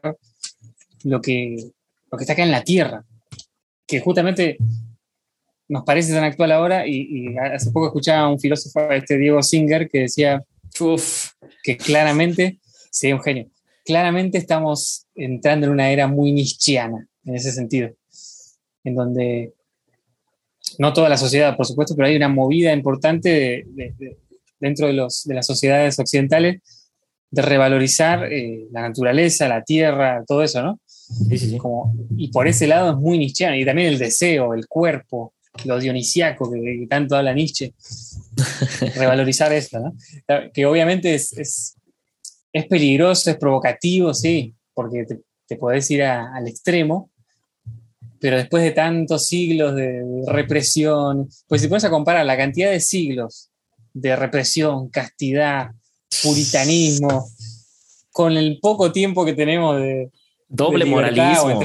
lo que, lo que está acá en la Tierra, que justamente nos parece tan actual ahora. Y, hace poco escuchaba a un filósofo, este Diego Singer, que decía que claramente, sería un genio, claramente estamos entrando en una era muy nietzscheana en ese sentido, en donde no toda la sociedad, por supuesto, pero hay una movida importante dentro de, los, de las sociedades occidentales de revalorizar eh, la naturaleza, la tierra, todo eso, ¿no? y por ese lado es muy nietzscheano, y también el deseo, el cuerpo, lo dionisiaco que, tanto habla Nietzsche, revalorizar esto, ¿no? Que obviamente es, es, es, peligroso, es provocativo, sí, porque te, te podés ir al extremo, pero después de tantos siglos de represión, pues si pones a comparar la cantidad de siglos de represión, castidad, puritanismo, con el poco tiempo que tenemos de... Doble moralismo.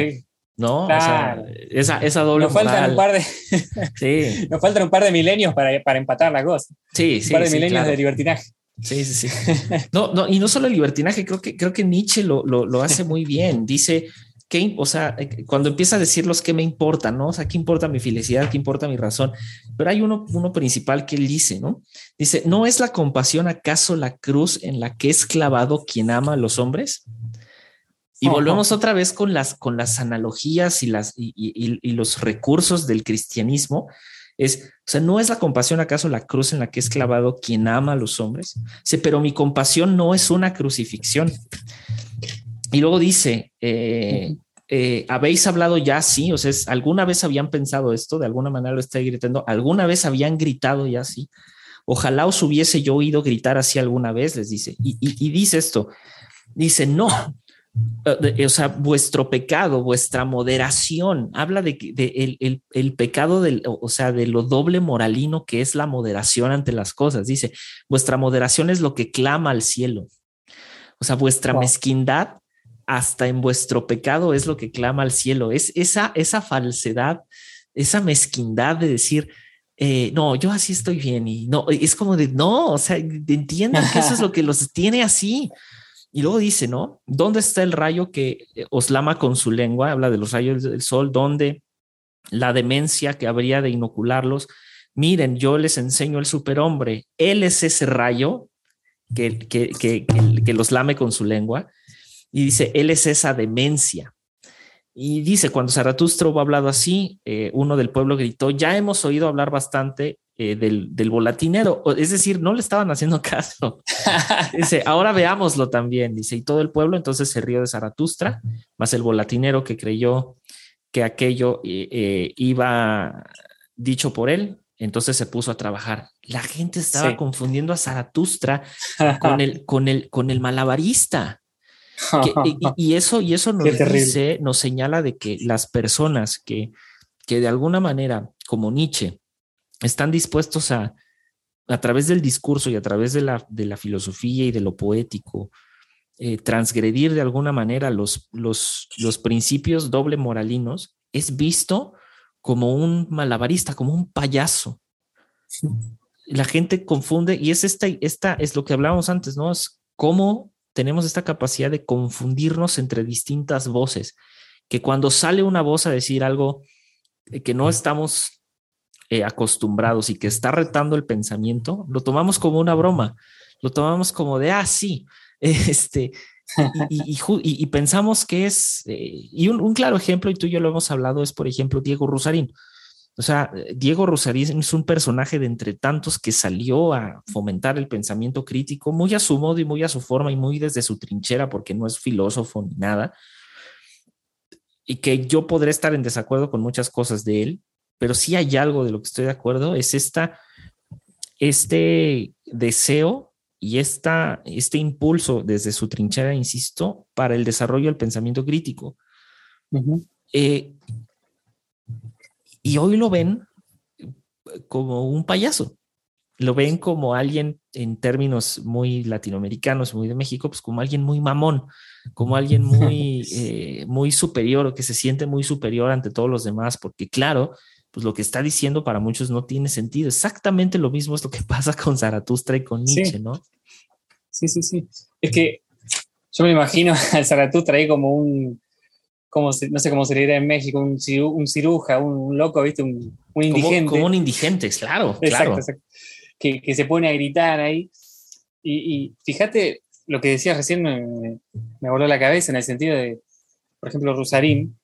¿no? esa, esa, doble nos faltan un par de sí. Nos faltan un par de milenios para, para empatar la cosa. Sí, sí. Un par de milenios de libertinaje. Sí, sí, sí. No, no, y no solo el libertinaje, creo que, creo que Nietzsche lo, lo, lo hace muy bien. Dice, que, o sea, eh, cuando empieza a decir los que me importan, ¿no? O sea, ¿qué importa mi felicidad? ¿Qué importa mi razón? Pero hay uno, uno principal que él dice, ¿no? Dice, ¿no es la compasión acaso la cruz en la que es clavado quien ama a los hombres? Y volvemos otra vez con las, con las analogías y, las, y, los recursos del cristianismo. Es, o sea, ¿no es la compasión acaso la cruz en la que es clavado quien ama a los hombres? Dice, pero mi compasión no es una crucifixión. Y luego dice, eh, eh, ¿habéis hablado ya? Sí, o sea, ¿alguna vez habían pensado esto? De alguna manera lo estoy gritando. ¿Alguna vez habían gritado ya sí? Ojalá os hubiese yo oído gritar así alguna vez, les dice. y dice esto, dice, no, eh, o sea, vuestro pecado, vuestra moderación, habla de, el, pecado del, o sea, de lo doble moralino que es la moderación ante las cosas. Dice, vuestra moderación es lo que clama al cielo. O sea, vuestra mezquindad hasta en vuestro pecado es lo que clama al cielo. Es esa, falsedad, esa mezquindad de decir, eh, no, yo así estoy bien y no, es como de, no, o sea, entiendan que eso es lo que los tiene así. Y luego dice, ¿no? ¿Dónde está el rayo que eh, os lama con su lengua? Habla de los rayos del sol, ¿dónde la demencia que habría de inocularlos? Miren, yo les enseño el superhombre. Él es ese rayo que, que, los lame con su lengua. Y dice, él es esa demencia. Y dice, cuando Zaratustra hubo hablado así, eh, uno del pueblo gritó, ya hemos oído hablar bastante eh, del, del, volatinero. Es decir, no le estaban haciendo caso. dice, ahora veámoslo también. Dice, y todo el pueblo entonces se rió de Zaratustra, más el volatinero que creyó que aquello eh, iba dicho por él. Entonces se puso a trabajar. La gente estaba confundiendo a Zaratustra con el, con el, con el malabarista. Y, eso, y eso nos dice, nos señala de que las personas que, que de alguna manera, como Nietzsche, están dispuestos a, a través del discurso y a través de la, de la filosofía y de lo poético, eh, transgredir de alguna manera los, los, los principios doble moralinos, es visto como un malabarista, como un payaso. La gente confunde y es esta, esta es lo que hablábamos antes, ¿no? Es cómo tenemos esta capacidad de confundirnos entre distintas voces, que cuando sale una voz a decir algo que no estamos eh, acostumbrados y que está retando el pensamiento, lo tomamos como una broma, lo tomamos como de, ah, sí, este, y, y, pensamos que es, eh, y un, claro ejemplo, y tú y yo lo hemos hablado, es por ejemplo Diego Rusarín. O sea, Diego Rusarín es un personaje de entre tantos que salió a fomentar el pensamiento crítico muy a su modo y muy a su forma y muy desde su trinchera, porque no es filósofo ni nada. Y que yo podré estar en desacuerdo con muchas cosas de él, pero sí hay algo de lo que estoy de acuerdo, es esta, este deseo y esta, este impulso desde su trinchera, insisto, para el desarrollo del pensamiento crítico. Eh, y hoy lo ven como un payaso. lo ven como alguien en términos muy latinoamericanos, muy de México, pues como alguien muy mamón, como alguien muy, eh, muy superior o que se siente muy superior ante todos los demás, porque claro, pues lo que está diciendo para muchos no tiene sentido. Exactamente lo mismo es lo que pasa con Zaratustra y con Nietzsche, ¿no? Sí, sí, sí. Es que yo me imagino al Zaratustra ahí como un, como no sé cómo se le dirá en México, un, un ciruja, un, loco, ¿viste? Un, indigente. Como, un indigente, claro, claro. Que, que, se pone a gritar ahí. Y, fíjate, lo que decías recién me, me, voló la cabeza en el sentido de, por ejemplo, Rusarín,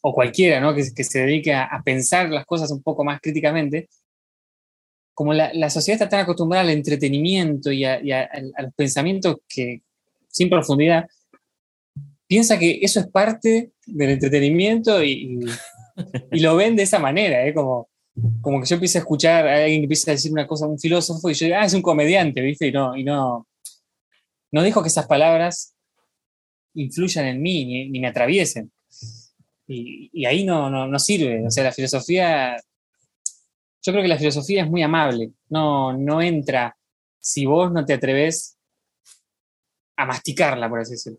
o cualquiera, ¿no? Que, que se dedique a, pensar las cosas un poco más críticamente, como la, la sociedad está tan acostumbrada al entretenimiento y a, a, los pensamientos que, sin profundidad, piensa que eso es parte del entretenimiento y, y, lo ven de esa manera, ¿eh? Como, como que yo empiezo a escuchar a alguien que empieza a decir una cosa, un filósofo, y yo digo, ah, es un comediante, ¿viste? Y no, y no, no dijo que esas palabras influyan en mí, ni, ni me atraviesen. Y, ahí no, no, sirve. O sea, la filosofía, yo creo que la filosofía es muy amable, no, no entra si vos no te atreves a masticarla, por así decirlo.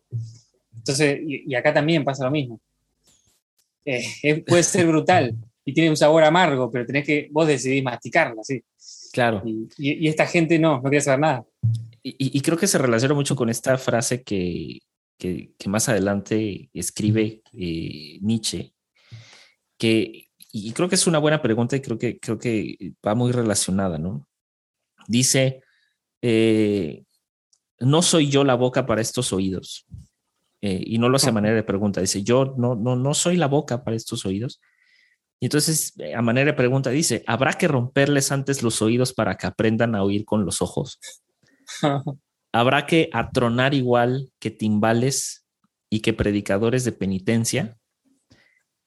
Entonces, y, acá también pasa lo mismo. Eh, puede ser brutal y tiene un sabor amargo, pero tenés que, vos decidís masticarla, sí. Claro. Y, esta gente no, no quiere saber nada. Y, creo que se relaciona mucho con esta frase que, que, más adelante escribe eh, Nietzsche, que, y creo que es una buena pregunta y creo que, creo que va muy relacionada, ¿no? Dice, eh, no soy yo la boca para estos oídos. Eh, y no lo hace a manera de pregunta, dice, yo no, no, no soy la boca para estos oídos. Y entonces, a manera de pregunta, dice, ¿habrá que romperles antes los oídos para que aprendan a oír con los ojos? ¿Habrá que atronar igual que timbales y que predicadores de penitencia?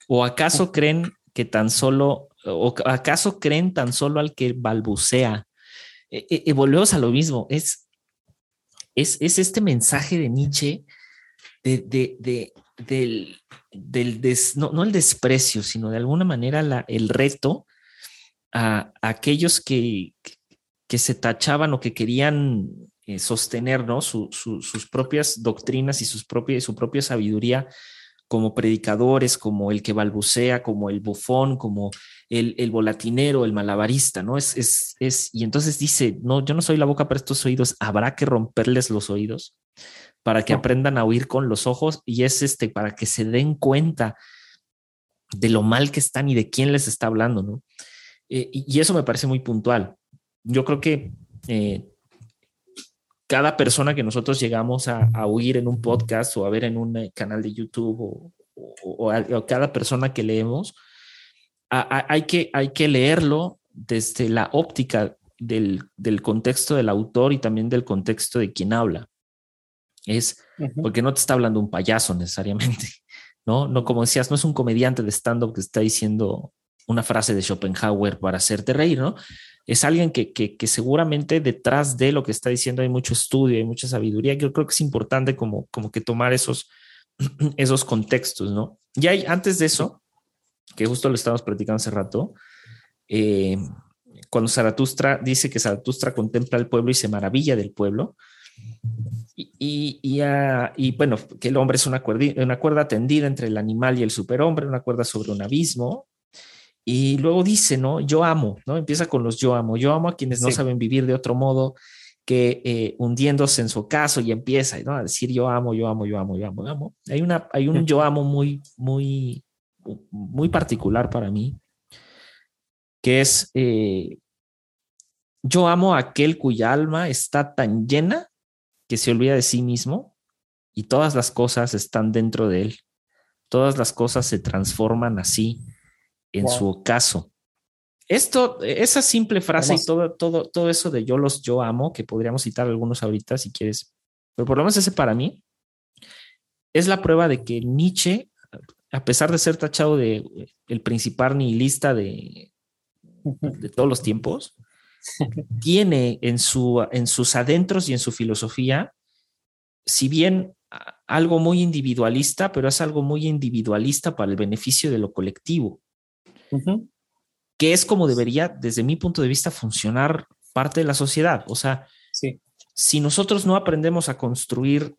¿O acaso creen que tan solo, o acaso creen tan solo al que balbucea? E, e, volvemos a lo mismo, es, es, este mensaje de Nietzsche de, del, no, el desprecio, sino de alguna manera el reto a, aquellos que, que se tachaban o que querían eh, sostener sus propias doctrinas y sus propias, su propia sabiduría como predicadores, como el que balbucea, como el bufón, como el, el volatinero, el malabarista, ¿no? Es, es, es, y entonces dice, no, yo no soy la boca para estos oídos, habrá que romperles los oídos para que aprendan a oír con los ojos y es este, para que se den cuenta de lo mal que están y de quién les está hablando, ¿no? Eh, y, eso me parece muy puntual. Yo creo que eh, cada persona que nosotros llegamos a, oír en un podcast o a ver en un eh, canal de YouTube o, cada persona que leemos, hay, que, hay que leerlo desde la óptica del, contexto del autor y también del contexto de quien habla. Es porque no te está hablando un payaso necesariamente, ¿no? No, como decías, no es un comediante de stand-up que está diciendo una frase de Schopenhauer para hacerte reír, ¿no? es alguien que, que, seguramente detrás de lo que está diciendo hay mucho estudio, hay mucha sabiduría. Yo creo que es importante como, como que tomar esos, esos contextos, ¿no? Y hay, antes de eso, que justo lo estábamos platicando hace rato, eh, cuando Zaratustra dice que Zaratustra contempla al pueblo y se maravilla del pueblo, y, y, y, y, bueno, que el hombre es una cuerda, una cuerda tendida entre el animal y el superhombre, una cuerda sobre un abismo, y luego dice, ¿no? Yo amo, ¿no? Empieza con los yo amo. Yo amo a quienes no saben vivir de otro modo que eh, hundiéndose en su ocaso y empieza ¿no? a decir yo amo, yo amo, yo amo, yo amo, yo amo. Hay, una, hay un yo amo muy, muy, muy particular para mí, que es eh, yo amo a aquel cuya alma está tan llena que se olvida de sí mismo y todas las cosas están dentro de él. Todas las cosas se transforman así en su caso. Esto, esa simple frase y todo, todo, todo eso de yo los yo amo, que podríamos citar algunos ahorita si quieres, pero por lo menos ese para mí es la prueba de que Nietzsche, a pesar de ser tachado de el principal nihilista de, de todos los tiempos, tiene en, su, en sus adentros y en su filosofía, si bien algo muy individualista, pero es algo muy individualista para el beneficio de lo colectivo. Que es como debería, desde mi punto de vista, funcionar parte de la sociedad. O sea, si nosotros no aprendemos a construir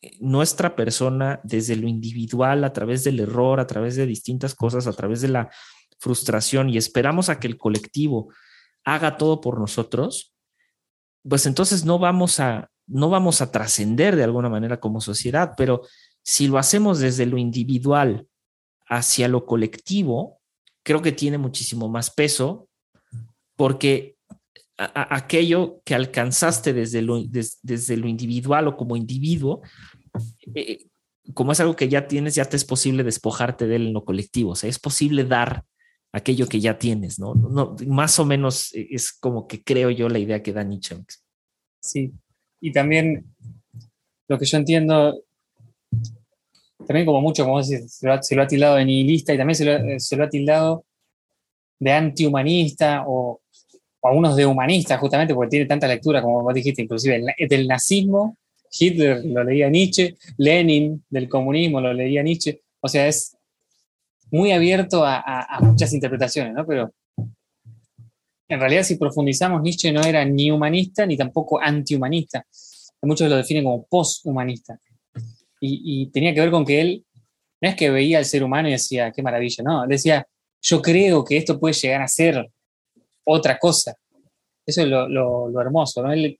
eh, nuestra persona desde lo individual, a través del error, a través de distintas cosas, a través de la frustración y esperamos a que el colectivo haga todo por nosotros, pues entonces no vamos a no vamos a trascender de alguna manera como sociedad, pero si lo hacemos desde lo individual hacia lo colectivo, creo que tiene muchísimo más peso porque aquello que alcanzaste desde lo, desde lo individual o como individuo, eh, como es algo que ya tienes, ya te es posible despojarte de él en lo colectivo. O sea, es posible dar aquello que ya tienes, ¿no? no más o menos es como que creo yo la idea que da Nietzsche. Sí, y también lo que yo entiendo, también como mucho, como se, lo ha, se lo ha tildado de nihilista y también se lo, se lo ha tildado de antihumanista o o algunos de humanistas, justamente porque tiene tanta lectura, como vos dijiste, inclusive del nazismo, Hitler lo leía Nietzsche, Lenin del comunismo lo leía Nietzsche, o sea, es muy abierto a, muchas interpretaciones, ¿no? Pero en realidad si profundizamos, Nietzsche no era ni humanista ni tampoco antihumanista, muchos lo definen como posthumanista, y, y tenía que ver con que él no es que veía al ser humano y decía, qué maravilla, no, decía, yo creo que esto puede llegar a ser otra cosa. Eso es lo, hermoso, ¿no? Él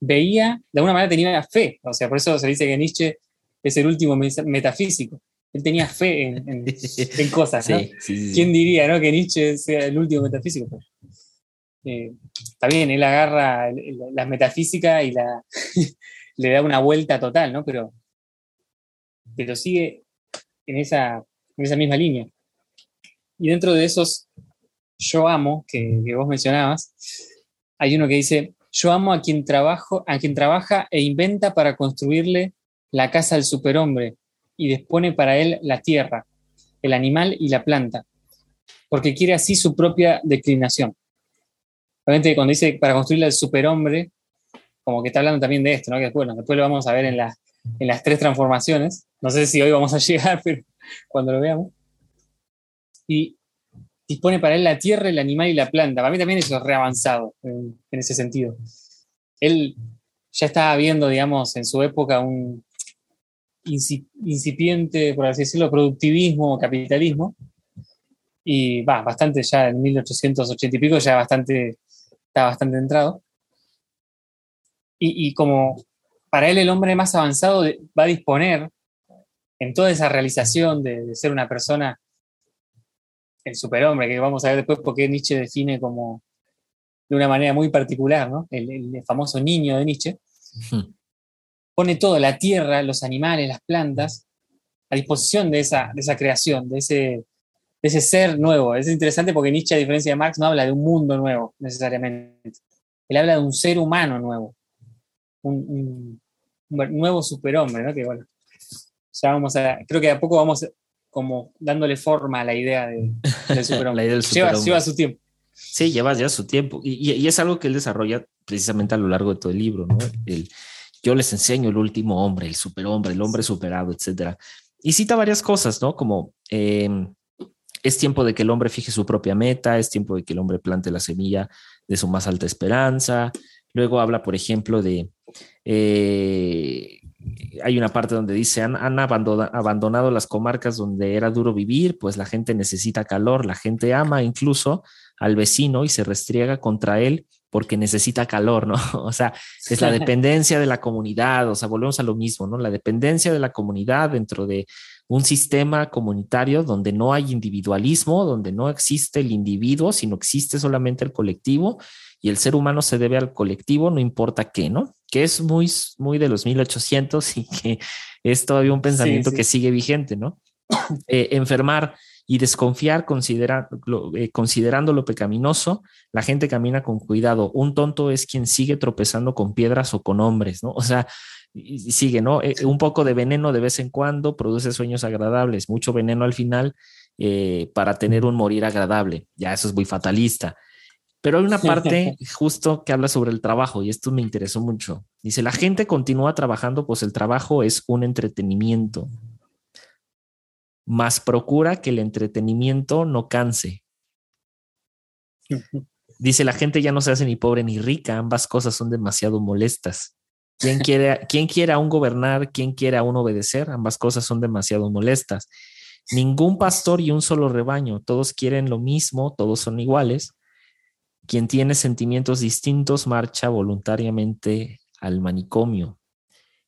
veía, de alguna manera tenía fe, o sea, por eso se dice que Nietzsche es el último metafísico. Él tenía fe en, cosas, ¿no? ¿Quién diría, ¿no? Que Nietzsche sea el último metafísico. Pues, eh, está bien, él agarra la metafísica y la, le da una vuelta total, ¿no? Pero, pero sigue en esa, en esa misma línea. Y dentro de esos yo amo, que, vos mencionabas, hay uno que dice, yo amo a quien, trabajo, a quien trabaja e inventa para construirle la casa al superhombre y dispone para él la tierra, el animal y la planta, porque quiere así su propia declinación. Obviamente cuando dice para construirle al superhombre, como que está hablando también de esto, ¿no? que después, después lo vamos a ver en, en las tres transformaciones. No sé si hoy vamos a llegar, pero cuando lo veamos. Y dispone para él la tierra, el animal y la planta. Para mí también eso es reavanzado en, en ese sentido. Él ya estaba viendo, digamos, en su época un incipiente, por así decirlo, productivismo, capitalismo, y va, bastante ya en 1880 y pico, ya bastante, está bastante entrado. Y, como para él el hombre más avanzado va a disponer en toda esa realización de ser una persona el superhombre, que vamos a ver después porque Nietzsche define como de una manera muy particular, ¿no? El, famoso niño de Nietzsche, pone todo, la tierra, los animales, las plantas, a disposición de esa, de esa creación, de ese, ese ser nuevo. Es interesante porque Nietzsche, a diferencia de Marx, no habla de un mundo nuevo necesariamente. Él habla de un ser humano nuevo, un, un nuevo superhombre, ¿no? Que bueno, ya vamos a, creo que a poco vamos como dándole forma a la idea de, del superhombre. la lleva, su tiempo. Sí, lleva ya su tiempo. Y, es algo que él desarrolla precisamente a lo largo de todo el libro, ¿no? El, yo les enseño el último hombre, el superhombre, el hombre superado, etcétera. Y cita varias cosas, ¿no? Como em, es tiempo de que el hombre fije su propia meta, es tiempo de que el hombre plante la semilla de su más alta esperanza. Luego habla, por ejemplo, de eh, hay una parte donde dice, han, abandonado las comarcas donde era duro vivir, pues la gente necesita calor, la gente ama incluso al vecino y se restriega contra él porque necesita calor, ¿no? O sea, es la dependencia de la comunidad, o sea, volvemos a lo mismo, ¿no? La dependencia de la comunidad dentro de un sistema comunitario donde no hay individualismo, donde no existe el individuo, sino existe solamente el colectivo y el ser humano se debe al colectivo, no importa qué, ¿no? Que es muy, muy de los 1800 y que es todavía un pensamiento que sigue vigente, ¿no? Eh, enfermar y desconfiar eh, considerando lo pecaminoso, la gente camina con cuidado. Un tonto es quien sigue tropezando con piedras o con hombres, ¿no? O sea, y, sigue, ¿no? Eh, un poco de veneno de vez en cuando produce sueños agradables, mucho veneno al final para tener un morir agradable. Ya eso es muy fatalista. Pero hay una parte justo que habla sobre el trabajo y esto me interesó mucho. Dice, la gente continúa trabajando pues el trabajo es un entretenimiento, más procura que el entretenimiento no canse. Dice, la gente ya no se hace ni pobre ni rica, ambas cosas son demasiado molestas. ¿Quién quiere, ¿Quién quiere aún gobernar? ¿Quién quiere aún obedecer? Ambas cosas son demasiado molestas. Ningún pastor y un solo rebaño, todos quieren lo mismo, todos son iguales. Quien tiene sentimientos distintos marcha voluntariamente al manicomio.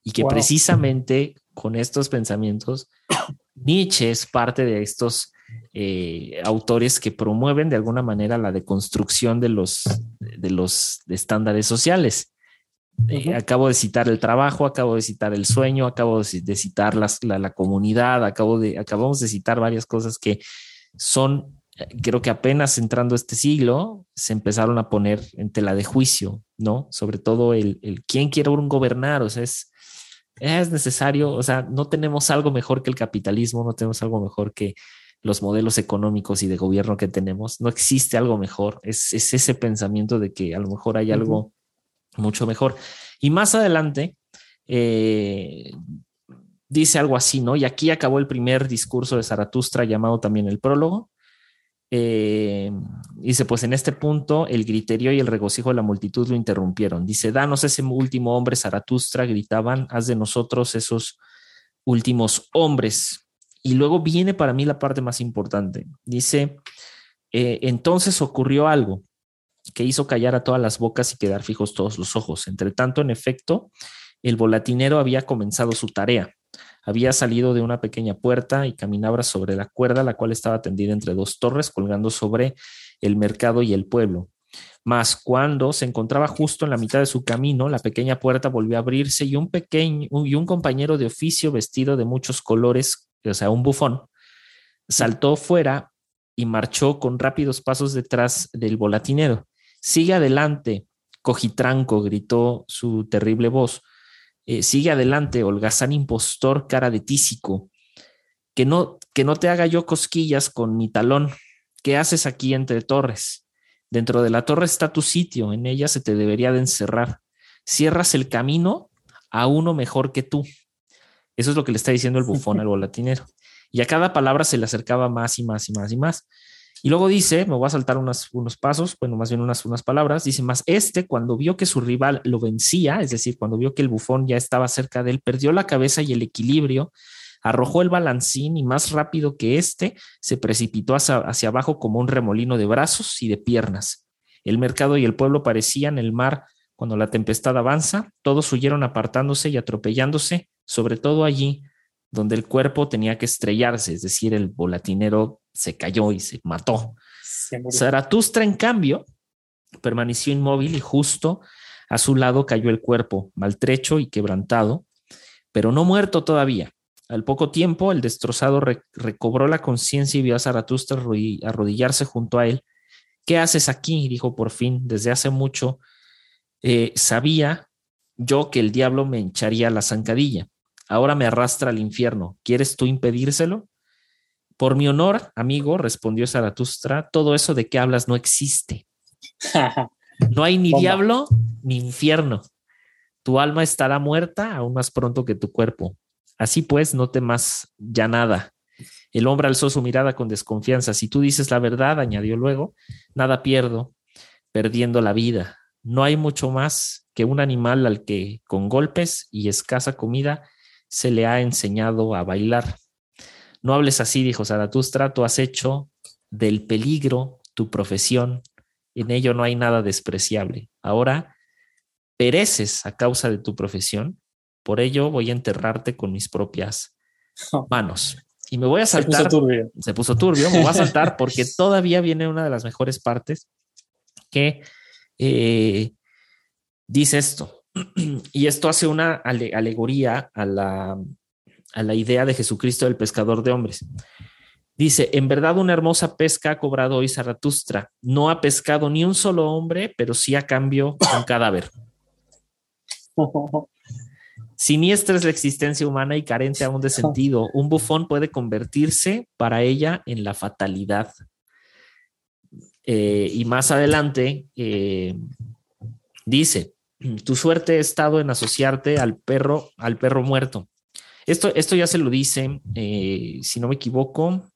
Y que precisamente con estos pensamientos, Nietzsche es parte de estos eh, autores que promueven de alguna manera la deconstrucción de los, de los estándares sociales. Eh, acabo de citar el trabajo, acabo de citar el sueño, acabo de, citar la, comunidad, acabo de, acabamos de citar varias cosas que son, eh, creo que apenas entrando este siglo, se empezaron a poner en tela de juicio, ¿no? Sobre todo el, el quién quiere un gobernar, o sea, es, es necesario, o sea, no tenemos algo mejor que el capitalismo, no tenemos algo mejor que los modelos económicos y de gobierno que tenemos, no existe algo mejor, es, ese pensamiento de que a lo mejor hay algo mucho mejor. Y más adelante eh, dice algo así, ¿no? Y aquí acabó el primer discurso de Zaratustra llamado también el prólogo. Eh, dice, pues en este punto el griterío y el regocijo de la multitud lo interrumpieron. Dice, danos ese último hombre, Zaratustra, gritaban, haz de nosotros esos últimos hombres. Y luego viene para mí la parte más importante. Dice, eh, entonces ocurrió algo que hizo callar a todas las bocas y quedar fijos todos los ojos. Entre tanto, en efecto, el volatinero había comenzado su tarea. Había salido de una pequeña puerta y caminaba sobre la cuerda, la cual estaba tendida entre dos torres, colgando sobre el mercado y el pueblo. Mas cuando se encontraba justo en la mitad de su camino, la pequeña puerta volvió a abrirse y un pequeño y un compañero de oficio vestido de muchos colores, o sea, un bufón, saltó fuera y marchó con rápidos pasos detrás del volatinero. Sigue adelante, cojitranco, gritó su terrible voz. Eh, sigue adelante, holgazán impostor, cara de tísico. Que no, que no te haga yo cosquillas con mi talón. ¿Qué haces aquí entre torres? Dentro de la torre está tu sitio, en ella se te debería de encerrar. Cierras el camino a uno mejor que tú. Eso es lo que le está diciendo el bufón al volatinero. Y a cada palabra se le acercaba más y más y más y más. Y luego dice, me voy a saltar unos pasos, bueno, más bien unas, unas palabras, dice más, este cuando vio que su rival lo vencía, es decir, cuando vio que el bufón ya estaba cerca de él, perdió la cabeza y el equilibrio, arrojó el balancín y más rápido que este se precipitó hacia, hacia abajo como un remolino de brazos y de piernas. El mercado y el pueblo parecían el mar cuando la tempestad avanza, todos huyeron apartándose y atropellándose, sobre todo allí donde el cuerpo tenía que estrellarse, es decir, el volatinero se cayó y se mató. Zaratustra, en cambio, permaneció inmóvil y justo a su lado cayó el cuerpo, maltrecho y quebrantado, pero no muerto todavía. Al poco tiempo, el destrozado recobró la conciencia y vio a Zaratustra arrodillarse junto a él. ¿Qué haces aquí? dijo por fin. Desde hace mucho eh, sabía yo que el diablo me hincharía la zancadilla ahora me arrastra al infierno. ¿Quieres tú impedírselo? Por mi honor, amigo, respondió Zaratustra, todo eso de que hablas no existe. No hay ni diablo ni infierno. Tu alma estará muerta aún más pronto que tu cuerpo. Así pues, no temas ya nada. El hombre alzó su mirada con desconfianza. Si tú dices la verdad, añadió luego, nada pierdo, perdiendo la vida. No hay mucho más que un animal al que con golpes y escasa comida se le ha enseñado a bailar. No hables así, dijo Zaratustra, tú has hecho del peligro tu profesión, en ello no hay nada despreciable. Ahora pereces a causa de tu profesión, por ello voy a enterrarte con mis propias manos. Y me voy a saltar. Se puso turbio. Se puso turbio, me voy a saltar porque todavía viene una de las mejores partes que eh, dice esto y esto hace una alegoría a la, a la idea de Jesucristo del pescador de hombres. Dice, en verdad una hermosa pesca ha cobrado hoy Zaratustra. No ha pescado ni un solo hombre, pero sí a cambio un cadáver. Siniestra es la existencia humana y carente aún de sentido. Un bufón puede convertirse para ella en la fatalidad. Eh, y más adelante eh, dice, tu suerte ha estado en asociarte al perro, al perro muerto. Esto, esto ya se lo dice, eh, si no me equivoco,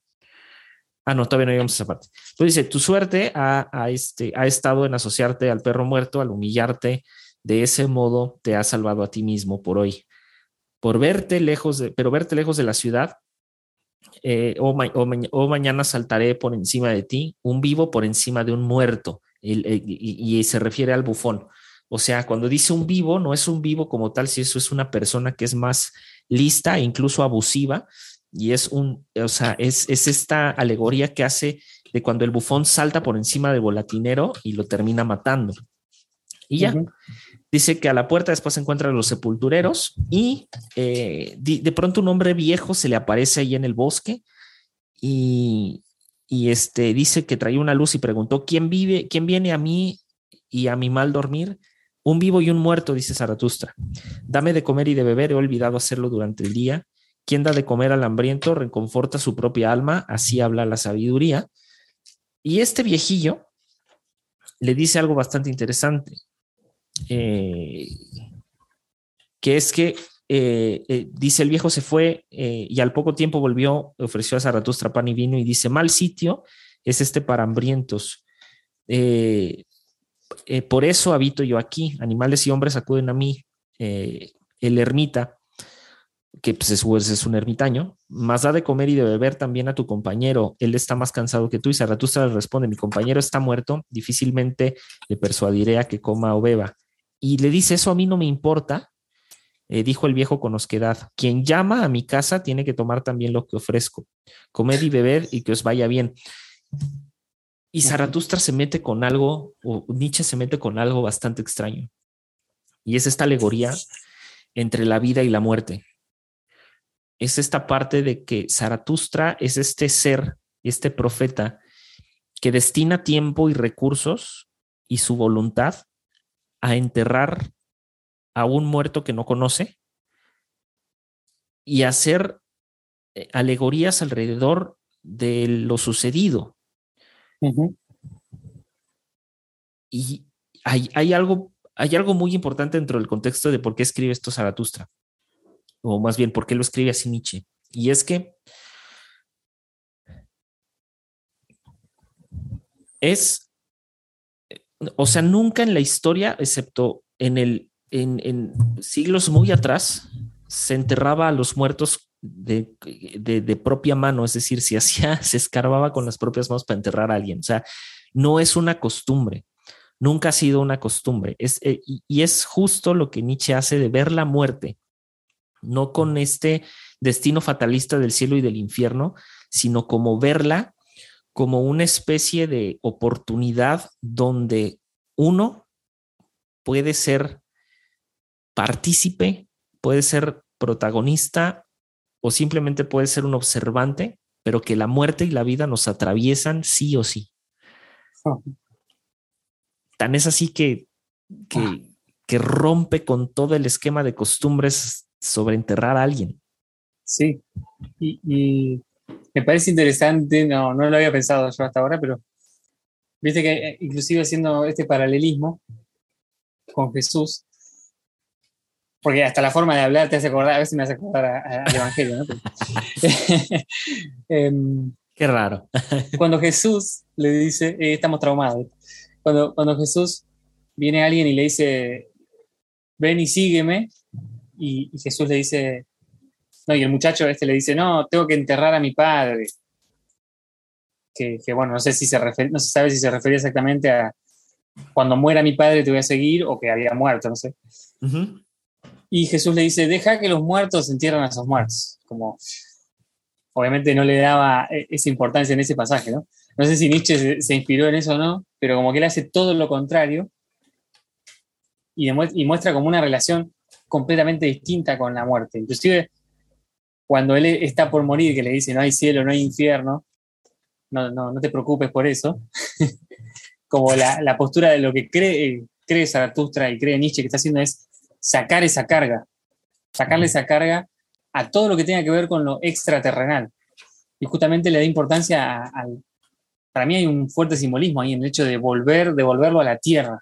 Ah, no, todavía no llegamos a esa parte. Dice, tu suerte ha, este, ha estado en asociarte al perro muerto, al humillarte. De ese modo te ha salvado a ti mismo por hoy. Por verte lejos de, pero verte lejos de la ciudad, eh, o, mañana saltaré por encima de ti, un vivo por encima de un muerto. y, se refiere al bufón. O sea, cuando dice un vivo, no es un vivo como tal, si eso es una persona que es más lista e incluso abusiva, y es un, o sea, es, esta alegoría que hace de cuando el bufón salta por encima del volatinero y lo termina matando. Y ya. Dice que a la puerta después se encuentran los sepultureros y eh, de, pronto un hombre viejo se le aparece ahí en el bosque y, y, este dice que traía una luz y preguntó quién vive, quién viene a mí y a mi mal dormir. Un vivo y un muerto, dice Zaratustra. Dame de comer y de beber, he olvidado hacerlo durante el día quien da de comer al hambriento reconforta su propia alma, así habla la sabiduría. Y este viejillo le dice algo bastante interesante, eh, que es que eh, eh, dice el viejo se fue y al poco tiempo volvió, ofreció a Zaratustra pan y vino y dice, mal sitio es este para hambrientos. Por eso habito yo aquí, animales y hombres acuden a mí. el ermita que pues es, es, un ermitaño, más da de comer y de beber también a tu compañero, él está más cansado que tú. Y Zaratustra le responde, mi compañero está muerto, difícilmente le persuadiré a que coma o beba. Y le dice, eso a mí no me importa, eh, dijo el viejo con osquedad, quien llama a mi casa tiene que tomar también lo que ofrezco, comer y beber y que os vaya bien. Y Zaratustra se mete con algo, o Nietzsche se mete con algo bastante extraño. Y es esta alegoría entre la vida y la muerte es esta parte de que Zaratustra es este ser, este profeta, que destina tiempo y recursos y su voluntad a enterrar a un muerto que no conoce y hacer eh, alegorías alrededor de lo sucedido. Y hay, hay, algo, hay algo muy importante dentro del contexto de por qué escribe esto Zaratustra o más bien por qué lo escribe así Nietzsche. Y es que es, o sea, nunca en la historia, excepto en el en, siglos muy atrás, se enterraba a los muertos de, propia mano, es decir, si hacía, se escarbaba con las propias manos para enterrar a alguien. O sea, no es una costumbre, nunca ha sido una costumbre. Es, eh, y es justo lo que Nietzsche hace de ver la muerte no con este destino fatalista del cielo y del infierno, sino como verla como una especie de oportunidad donde uno puede ser partícipe, puede ser protagonista o simplemente puede ser un observante, pero que la muerte y la vida nos atraviesan sí o sí. Tan es así que, que, que rompe con todo el esquema de costumbres sobre enterrar a alguien. Sí, y, me parece interesante, no, no lo había pensado yo hasta ahora, pero viste que eh, inclusive haciendo este paralelismo con Jesús, porque hasta la forma de hablar te hace acordar, a veces me hace acordar al Evangelio, ¿no? Em, Qué raro. cuando Jesús le dice, eh, estamos traumados, cuando, cuando Jesús viene a alguien y le dice, ven y sígueme, y, Jesús le dice, no, y el muchacho este le dice, no, tengo que enterrar a mi padre. Que, bueno, no sé si se no se sabe si se refería exactamente a cuando muera mi padre te voy a seguir o que había muerto, no sé. Y Jesús le dice, deja que los muertos entierren a esos muertos. Como, obviamente no le daba e, esa importancia en ese pasaje, ¿no? No sé si Nietzsche se, inspiró en eso o no, pero como que él hace todo lo contrario y, muestra como una relación completamente distinta con la muerte. Inclusive cuando él está por morir, que le dice no hay cielo, no hay infierno, no, no, no te preocupes por eso, como la, postura de lo que cree, cree Zaratustra y cree Nietzsche que está haciendo es sacar esa carga, sacarle esa carga a todo lo que tenga que ver con lo extraterrenal. Y justamente le da importancia al... Para mí hay un fuerte simbolismo ahí en el hecho de volver, devolverlo a la tierra.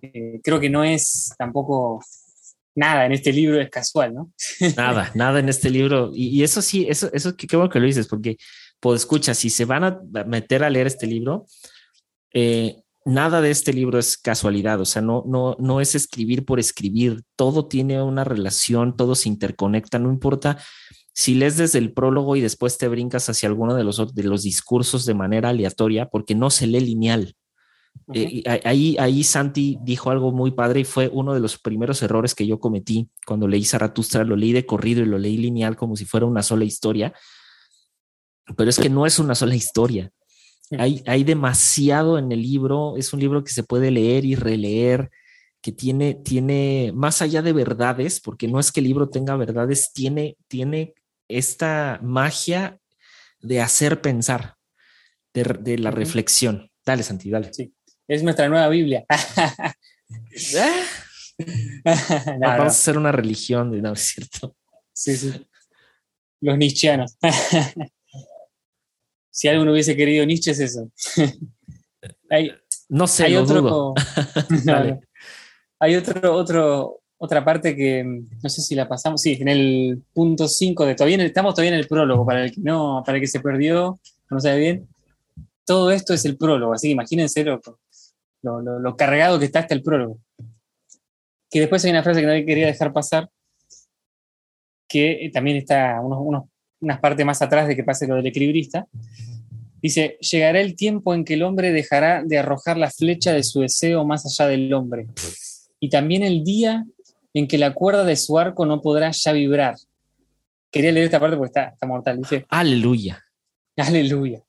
Eh, creo que no es tampoco nada en este libro es casual, ¿no? Nada, nada en este libro. Y, eso sí, eso, eso qué bueno que lo dices, porque pues escucha, si se van a meter a leer este libro, eh, nada de este libro es casualidad, o sea, no, no, no es escribir por escribir, todo tiene una relación, todo se interconecta, no importa si lees desde el prólogo y después te brincas hacia alguno de los, de los discursos de manera aleatoria, porque no se lee lineal. Eh, ahí, ahí Santi dijo algo muy padre y fue uno de los primeros errores que yo cometí cuando leí Zaratustra, lo leí de corrido y lo leí lineal como si fuera una sola historia, pero es que no es una sola historia. Hay, hay demasiado en el libro, es un libro que se puede leer y releer, que tiene, tiene más allá de verdades, porque no es que el libro tenga verdades, tiene, tiene esta magia de hacer pensar, de, la reflexión. Dale, Santi, dale. Sí, es nuestra nueva Biblia. Vamos a hacer una religión, ¿no es cierto? Sí, sí. Los nichianos. si alguno hubiese querido Nietzsche es eso. no sé, hay otro, Hay otro, otro, otra parte que no sé si la pasamos. Sí, en el punto 5 de todavía estamos todavía en el prólogo para el que no, para el que se perdió, no sabe bien. Todo esto es el prólogo, así que imagínense lo, lo, cargado que está hasta el prólogo. Que después hay una frase que no quería dejar pasar, que también está unos, unos unas partes más atrás de que pase lo del equilibrista, dice, llegará el tiempo en que el hombre dejará de arrojar la flecha de su deseo más allá del hombre. Y también el día en que la cuerda de su arco no podrá ya vibrar. Quería leer esta parte porque está, está mortal. Dice, aleluya. Aleluya.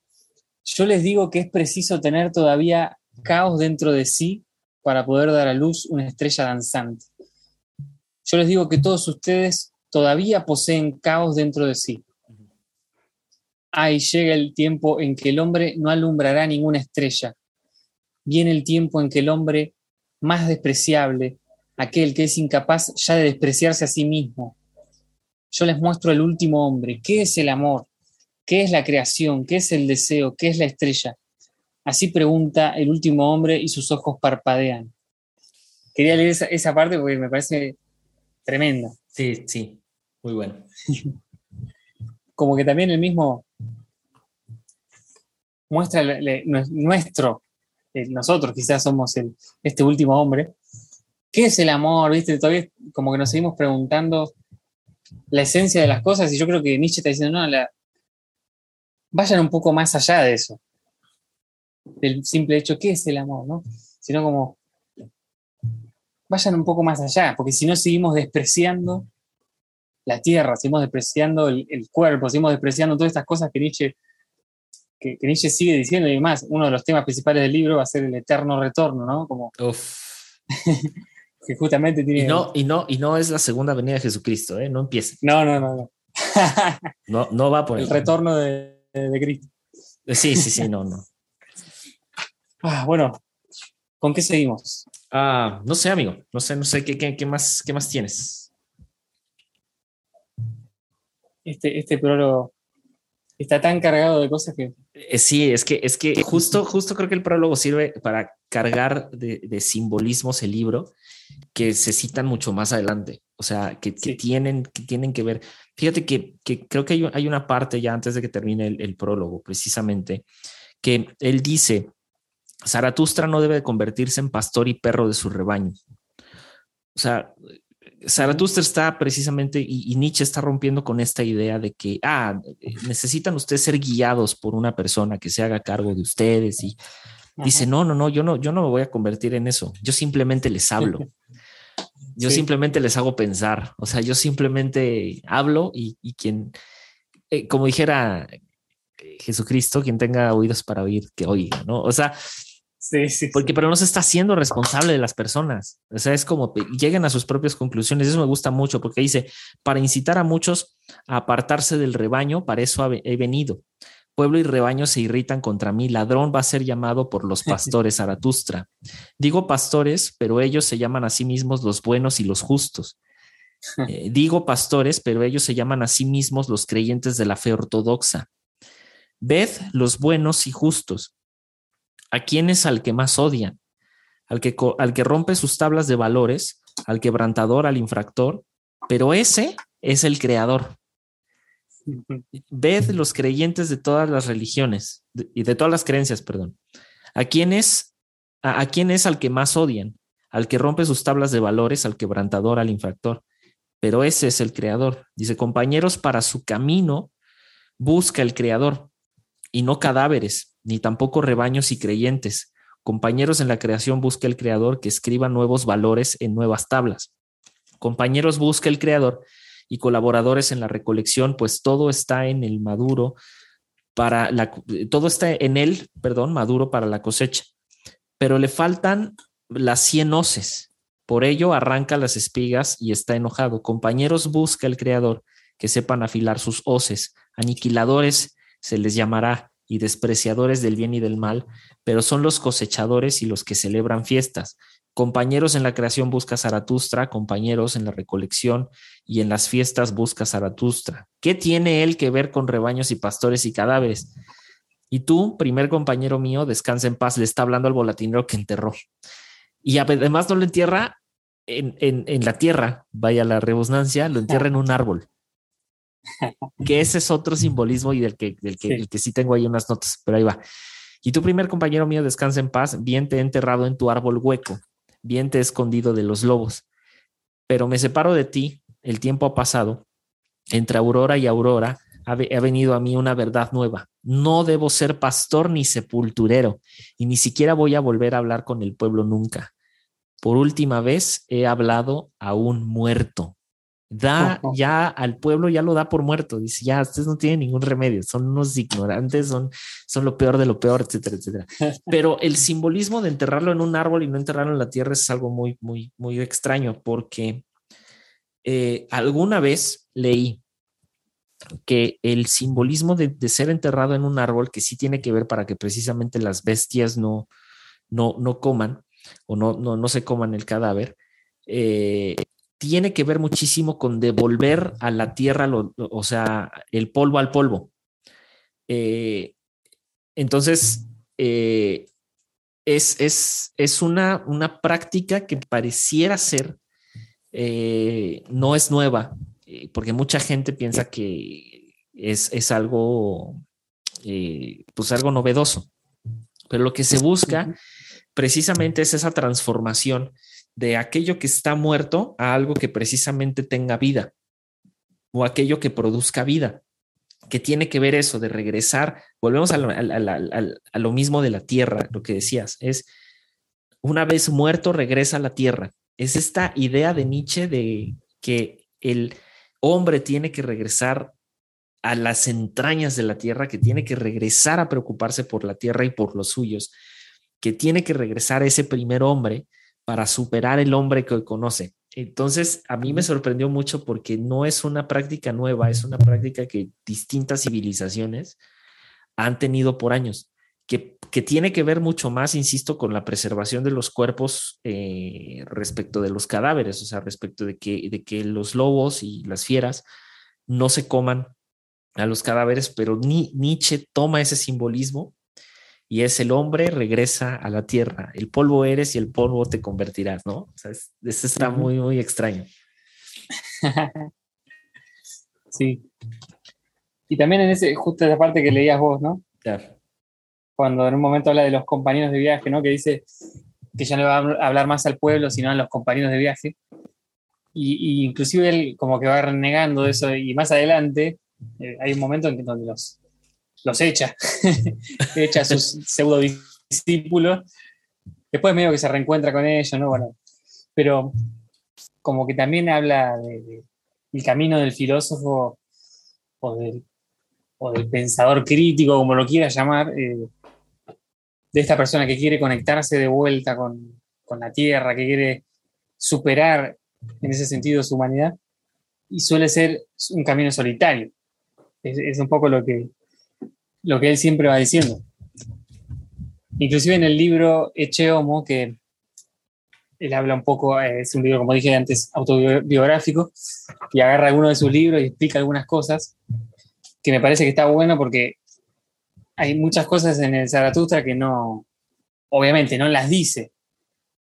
Yo les digo que es preciso tener todavía caos dentro de sí para poder dar a luz una estrella danzante. Yo les digo que todos ustedes todavía poseen caos dentro de sí ahí llega el tiempo en que el hombre no alumbrará ninguna estrella. Viene el tiempo en que el hombre más despreciable, aquel que es incapaz ya de despreciarse a sí mismo. Yo les muestro el último hombre. ¿Qué es el amor? ¿Qué es la creación? ¿Qué es el deseo? ¿Qué es la estrella? Así pregunta el último hombre y sus ojos parpadean. Quería leer esa, esa parte porque me parece tremenda. Sí, sí, muy bueno. Como que también el mismo muestra nuestro, eh, nosotros quizás somos este último hombre. ¿Qué es el amor? ¿Viste? Todavía como que nos seguimos preguntando la esencia de las cosas y yo creo que Nietzsche está diciendo, no, vayan un poco más allá de eso, del simple hecho, ¿qué es el amor? ¿no? Sino como, vayan un poco más allá, porque si no seguimos despreciando la tierra, seguimos despreciando el cuerpo, seguimos despreciando todas estas cosas que Nietzsche que, Nietzsche sigue diciendo y demás, uno de los temas principales del libro va a ser el eterno retorno, ¿no? Como que justamente tiene... Y no, y, no, y no es la segunda venida de Jesucristo, ¿eh? No empieza. No, no, no. No, no, no va por el retorno de, de, Cristo. Sí, sí, sí, no, no. Ah, bueno, ¿con qué seguimos? Ah, no sé, amigo. No sé, no sé qué, qué, qué más, qué más tienes. Este, este prólogo está tan cargado de cosas que. Eh, sí, es que, es que justo, justo creo que el prólogo sirve para cargar de, simbolismos el libro que se citan mucho más adelante. O sea, que, tienen, que tienen que ver. Fíjate que, creo que hay, una parte ya antes de que termine el, prólogo, precisamente, que él dice: Zaratustra no debe convertirse en pastor y perro de su rebaño. O sea, Zaratustra está precisamente y, Nietzsche está rompiendo con esta idea de que, ah, necesitan ustedes ser guiados por una persona que se haga cargo de ustedes y dice, no, no, no, yo no, yo no me voy a convertir en eso. Yo simplemente les hablo. Yo simplemente les hago pensar. O sea, yo simplemente hablo y, quien, eh, como dijera Jesucristo, quien tenga oídos para oír, que oiga, ¿no? O sea, Sí, sí. Porque, pero no se está haciendo responsable de las personas. O sea, es como lleguen a sus propias conclusiones. Eso me gusta mucho porque dice, para incitar a muchos a apartarse del rebaño, para eso he venido. Pueblo y rebaño se irritan contra mí. Ladrón va a ser llamado por los pastores Zaratustra. Digo pastores, pero ellos se llaman a sí mismos los buenos y los justos. Eh, digo pastores, pero ellos se llaman a sí mismos los creyentes de la fe ortodoxa. Ved los buenos y justos ¿A quién es al que más odian? Al que, al que rompe sus tablas de valores, al quebrantador, al infractor, pero ese es el creador. ved los creyentes de todas las religiones y de todas las creencias, perdón. ¿A quién es, a, quién es al que más odian? Al que rompe sus tablas de valores, al quebrantador, al infractor. Pero ese es el creador. Dice, compañeros, para su camino busca el creador y no cadáveres, ni tampoco rebaños y creyentes. Compañeros en la creación busca el creador que escriba nuevos valores en nuevas tablas. Compañeros busca el creador y colaboradores en la recolección, pues todo está en el maduro para la, todo está en él, perdón, maduro para la cosecha. Pero le faltan las cien hoces. Por ello arranca las espigas y está enojado. Compañeros busca el creador que sepan afilar sus hoces. Aniquiladores se les llamará y despreciadores del bien y del mal, pero son los cosechadores y los que celebran fiestas. Compañeros en la creación busca Zaratustra, compañeros en la recolección y en las fiestas busca Zaratustra. ¿Qué tiene él que ver con rebaños y pastores y cadáveres? Y tú, primer compañero mío, descansa en paz, le está hablando al volatinero que enterró. Y además no lo entierra en, en la tierra, vaya la rebusnancia, lo entierra en un árbol que ese es otro simbolismo y del que, del que, que sí tengo ahí unas notas, pero ahí va. Y tu primer compañero mío descansa en paz, bien te he enterrado en tu árbol hueco, bien te he escondido de los lobos, pero me separo de ti, el tiempo ha pasado, entre aurora y aurora ha, ha venido a mí una verdad nueva. No debo ser pastor ni sepulturero, y ni siquiera voy a volver a hablar con el pueblo nunca. Por última vez he hablado a un muerto da ya al pueblo, ya lo da por muerto. Dice, ya, ustedes no tienen ningún remedio, son unos ignorantes, son, son lo peor de lo peor, etcétera, etcétera. Pero el simbolismo de enterrarlo en un árbol y no enterrarlo en la tierra es algo muy, muy, muy extraño porque eh, alguna vez leí que el simbolismo de, ser enterrado en un árbol, que sí tiene que ver para que precisamente las bestias no, no, no coman o no, no, no se coman el cadáver, eh, tiene que ver muchísimo con devolver a la tierra, o sea, el polvo al polvo. Eh, entonces, eh, es, es, es una, una, práctica que pareciera ser, eh, no es nueva, porque mucha gente piensa que es, es algo, pues algo novedoso. Pero lo que se busca precisamente es esa transformación de aquello que está muerto a algo que precisamente tenga vida o aquello que produzca vida, que tiene que ver eso de regresar, volvemos a lo, mismo de la tierra, lo que decías, es una vez muerto regresa a la tierra. Es esta idea de Nietzsche de que el hombre tiene que regresar a las entrañas de la tierra, que tiene que regresar a preocuparse por la tierra y por los suyos, que tiene que regresar ese primer hombre para superar el hombre que conoce. Entonces, a mí me sorprendió mucho porque no es una práctica nueva, es una práctica que distintas civilizaciones han tenido por años, que, que tiene que ver mucho más, insisto, con la preservación de los cuerpos eh, respecto de los cadáveres, o sea, respecto de que, de que los lobos y las fieras no se coman a los cadáveres, pero ni, Nietzsche toma ese simbolismo y es el hombre regresa a la tierra, el polvo eres y el polvo te convertirás, ¿no? O sea, eso está muy, muy extraño. sí. Y también en ese, justo esa parte que leías vos, ¿no? Claro. Cuando en un momento habla de los compañeros de viaje, ¿no? Que dice que ya no va a hablar más al pueblo, sino a los compañeros de viaje. Y, inclusive él como que va renegando de eso y más adelante eh, hay un momento en que donde los, los echa, echa a sus pseudo discípulos. Después medio que se reencuentra con ellos, ¿no? Bueno, pero como que también habla del camino del filósofo o del, pensador crítico, como lo quiera llamar, eh, de esta persona que quiere conectarse de vuelta con, la tierra, que quiere superar en ese sentido su humanidad, y suele ser un camino solitario. es un poco lo que, lo que él siempre va diciendo. Inclusive en el libro Eche Homo, que él habla un poco, eh, es un libro, como dije antes, autobiográfico, y agarra alguno de sus libros y explica algunas cosas, que me parece que está bueno porque hay muchas cosas en el Zaratustra que no, obviamente, no las dice.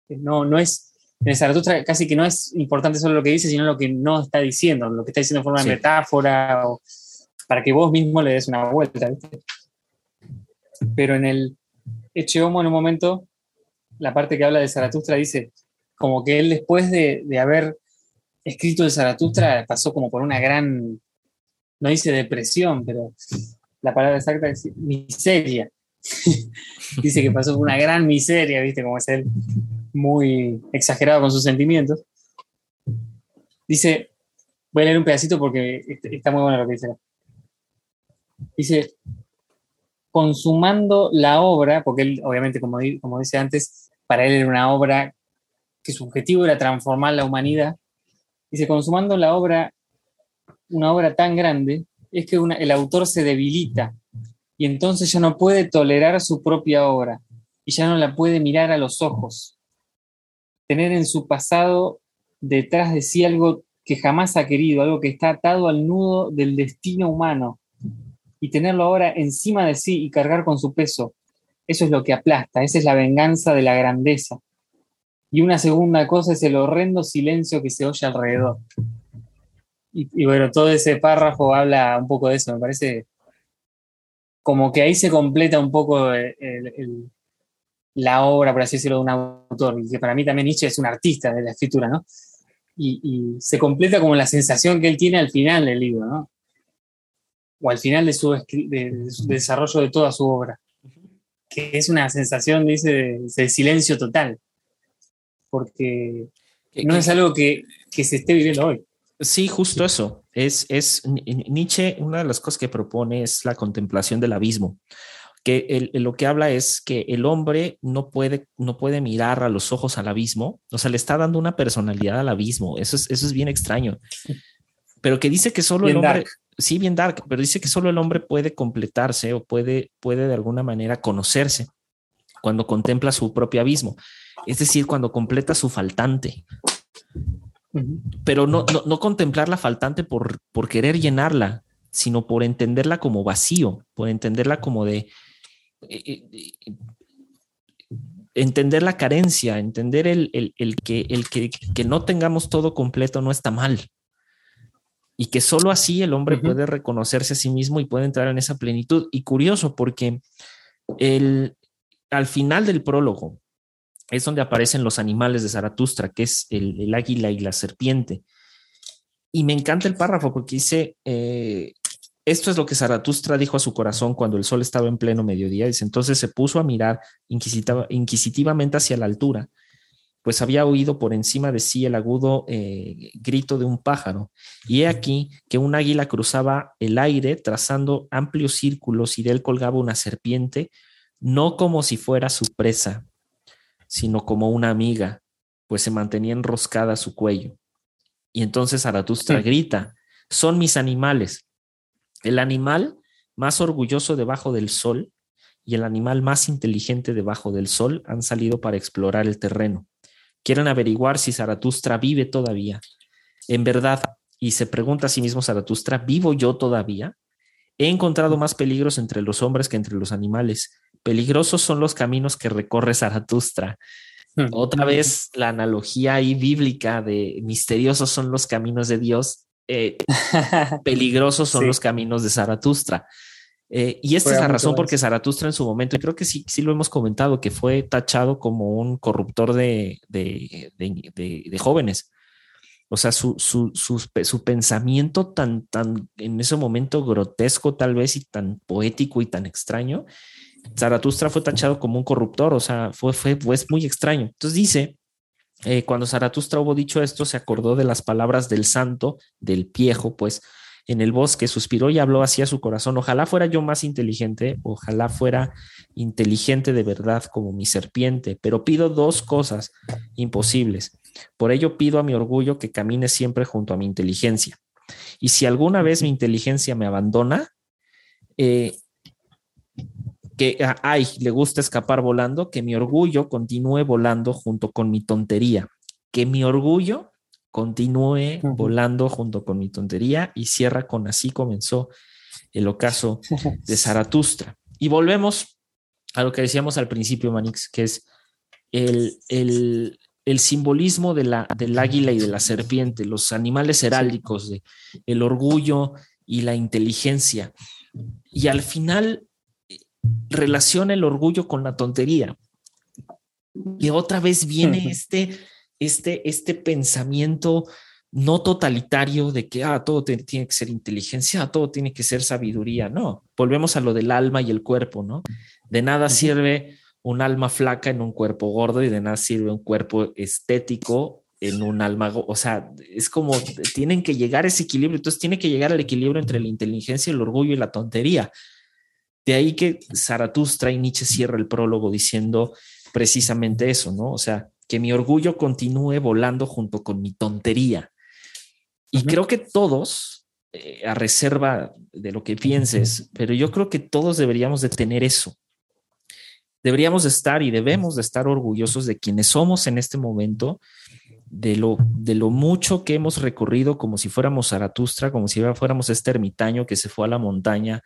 No, no es, en el Zaratustra casi que no es importante solo lo que dice, sino lo que no está diciendo, lo que está diciendo en forma de metáfora o, para que vos mismo le des una vuelta. ¿viste? Pero en el Eche Homo, en un momento, la parte que habla de Zaratustra dice como que él después de, de haber escrito el Zaratustra pasó como por una gran, no dice depresión, pero la palabra exacta es miseria. dice que pasó por una gran miseria, ¿viste? Como es él muy exagerado con sus sentimientos. Dice, voy a leer un pedacito porque está muy bueno lo que dice. Dice, consumando la obra, porque él, obviamente, como, como dice antes, para él era una obra que su objetivo era transformar la humanidad, dice, consumando la obra, una obra tan grande, es que el autor se debilita y entonces ya no puede tolerar su propia obra y ya no la puede mirar a los ojos. Tener en su pasado detrás de sí algo que jamás ha querido, algo que está atado al nudo del destino humano, y tenerlo ahora encima de sí y cargar con su peso, eso es lo que aplasta, esa es la venganza de la grandeza. Y una segunda cosa es el horrendo silencio que se oye alrededor. Y, bueno, todo ese párrafo habla un poco de eso, me parece como que ahí se completa un poco la obra, por así decirlo, de un autor, y que para mí también Nietzsche es un artista de la escritura, ¿no? Y, y, se completa como la sensación que él tiene al final del libro, ¿no? O al final de su, desarrollo de toda su obra, que es una sensación, dice, de, silencio total, porque no es algo que, se esté viviendo hoy. Sí, justo eso. Es, es Nietzsche, una de las cosas que propone es la contemplación del abismo. Que lo que habla es que el hombre no puede, no puede mirar a los ojos al abismo, o sea, le está dando una personalidad al abismo, eso es, eso es bien extraño, pero que dice que solo el hombre, sí, bien dark, pero dice que solo el hombre puede completarse o puede, puede de alguna manera conocerse cuando contempla su propio abismo, es decir, cuando completa su faltante. Pero no, no, contemplar la faltante por, por querer llenarla, sino por entenderla como vacío, por entenderla como de... Eh, eh, entender la carencia, entender el, que, el que, que no tengamos todo completo no está mal, y que solo así el hombre puede reconocerse a sí mismo y puede entrar en esa plenitud. Y curioso porque el, al final del prólogo es donde aparecen los animales de Zaratustra, que es el, águila y la serpiente. Y me encanta el párrafo porque dice, eh, esto es lo que Zaratustra dijo a su corazón cuando el sol estaba en pleno mediodía. Dice, entonces se puso a mirar inquisitivamente hacia la altura pues había oído por encima de sí el agudo eh, grito de un pájaro. Y he aquí que un águila cruzaba el aire trazando amplios círculos y de él colgaba una serpiente, no como si fuera su presa, sino como una amiga, pues se mantenía enroscada a su cuello. Y entonces Zaratustra grita, son mis animales. El animal más orgulloso debajo del sol y el animal más inteligente debajo del sol han salido para explorar el terreno quieren averiguar si Zaratustra vive todavía. En verdad, y se pregunta a sí mismo Zaratustra, ¿vivo yo todavía? He encontrado más peligros entre los hombres que entre los animales. Peligrosos son los caminos que recorre Zaratustra. Hmm. Otra vez la analogía ahí bíblica de misteriosos son los caminos de Dios, eh, peligrosos son los caminos de Zaratustra. Eh, y esta es la razón por que Zaratustra en su momento, y creo que sí, sí lo hemos comentado, que fue tachado como un corruptor de, jóvenes. O sea, su, su, pensamiento tan, tan, en ese momento grotesco tal vez y tan poético y tan extraño, Zaratustra fue tachado como un corruptor, o sea, fue, fue, muy extraño. Entonces dice, eh, cuando Zaratustra hubo dicho esto, se acordó de las palabras del santo, del viejo, pues, en el bosque, suspiró y habló hacia su corazón. Ojalá fuera yo más inteligente, ojalá fuera inteligente de verdad como mi serpiente, pero pido dos cosas imposibles. Por ello pido a mi orgullo que camine siempre junto a mi inteligencia. Y si alguna vez mi inteligencia me abandona, eh, que, ay, le gusta escapar volando, que mi orgullo continúe volando junto con mi tontería. Que mi orgullo continúe volando junto con mi tontería y cierra con así comenzó el ocaso de Zaratustra. Y volvemos a lo que decíamos al principio, Manix, que es el, el, simbolismo de la, del águila y de la serpiente, los animales heráldicos, de el orgullo y la inteligencia. Y al final eh, relaciona el orgullo con la tontería. Y otra vez viene este, este, este pensamiento no totalitario de que ah, todo tiene que ser inteligencia, todo tiene que ser sabiduría. No, volvemos a lo del alma y el cuerpo, ¿no? De nada sirve un alma flaca en un cuerpo gordo y de nada sirve un cuerpo estético en un alma, o sea, es como tienen que llegar a ese equilibrio, entonces tiene que llegar al equilibrio entre la inteligencia, el orgullo y la tontería. De ahí que Zaratustra y Nietzsche cierra el prólogo diciendo precisamente eso, ¿no? O sea, que mi orgullo continúe volando junto con mi tontería. Y creo que todos, eh, a reserva de lo que pienses, pero yo creo que todos deberíamos de tener eso. Deberíamos de estar y debemos de estar orgullosos de quienes somos en este momento, de lo, de lo mucho que hemos recorrido como si fuéramos Zaratustra, como si fuéramos este ermitaño que se fue a la montaña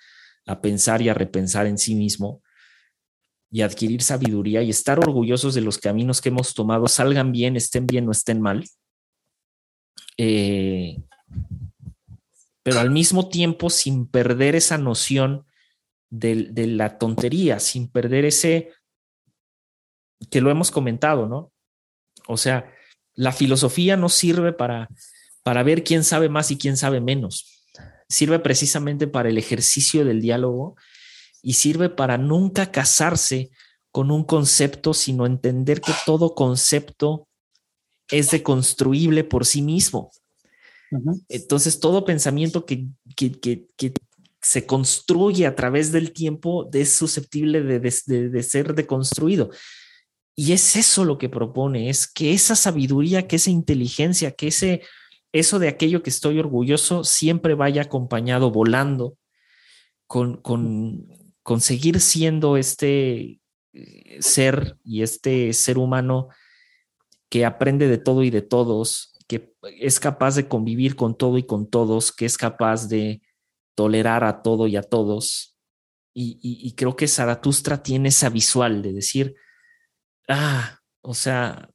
a pensar y a repensar en sí mismo y adquirir sabiduría y estar orgullosos de los caminos que hemos tomado, salgan bien, estén bien o estén mal. Eh, pero al mismo tiempo sin perder esa noción de, de, la tontería, sin perder ese, que lo hemos comentado, ¿no? O sea, la filosofía no sirve para, para ver quién sabe más y quién sabe menos. Sirve precisamente para el ejercicio del diálogo y sirve para nunca casarse con un concepto, sino entender que todo concepto es deconstruible por sí mismo. Entonces, todo pensamiento que, se construye a través del tiempo es susceptible de, ser deconstruido. Y es eso lo que propone, es que esa sabiduría, que esa inteligencia, que ese, eso de aquello que estoy orgulloso siempre vaya acompañado volando con, con, con seguir siendo este eh, ser y este ser humano que aprende de todo y de todos, que es capaz de convivir con todo y con todos, que es capaz de tolerar a todo y a todos. Y, creo que Zaratustra tiene esa visual de decir, ah, o sea,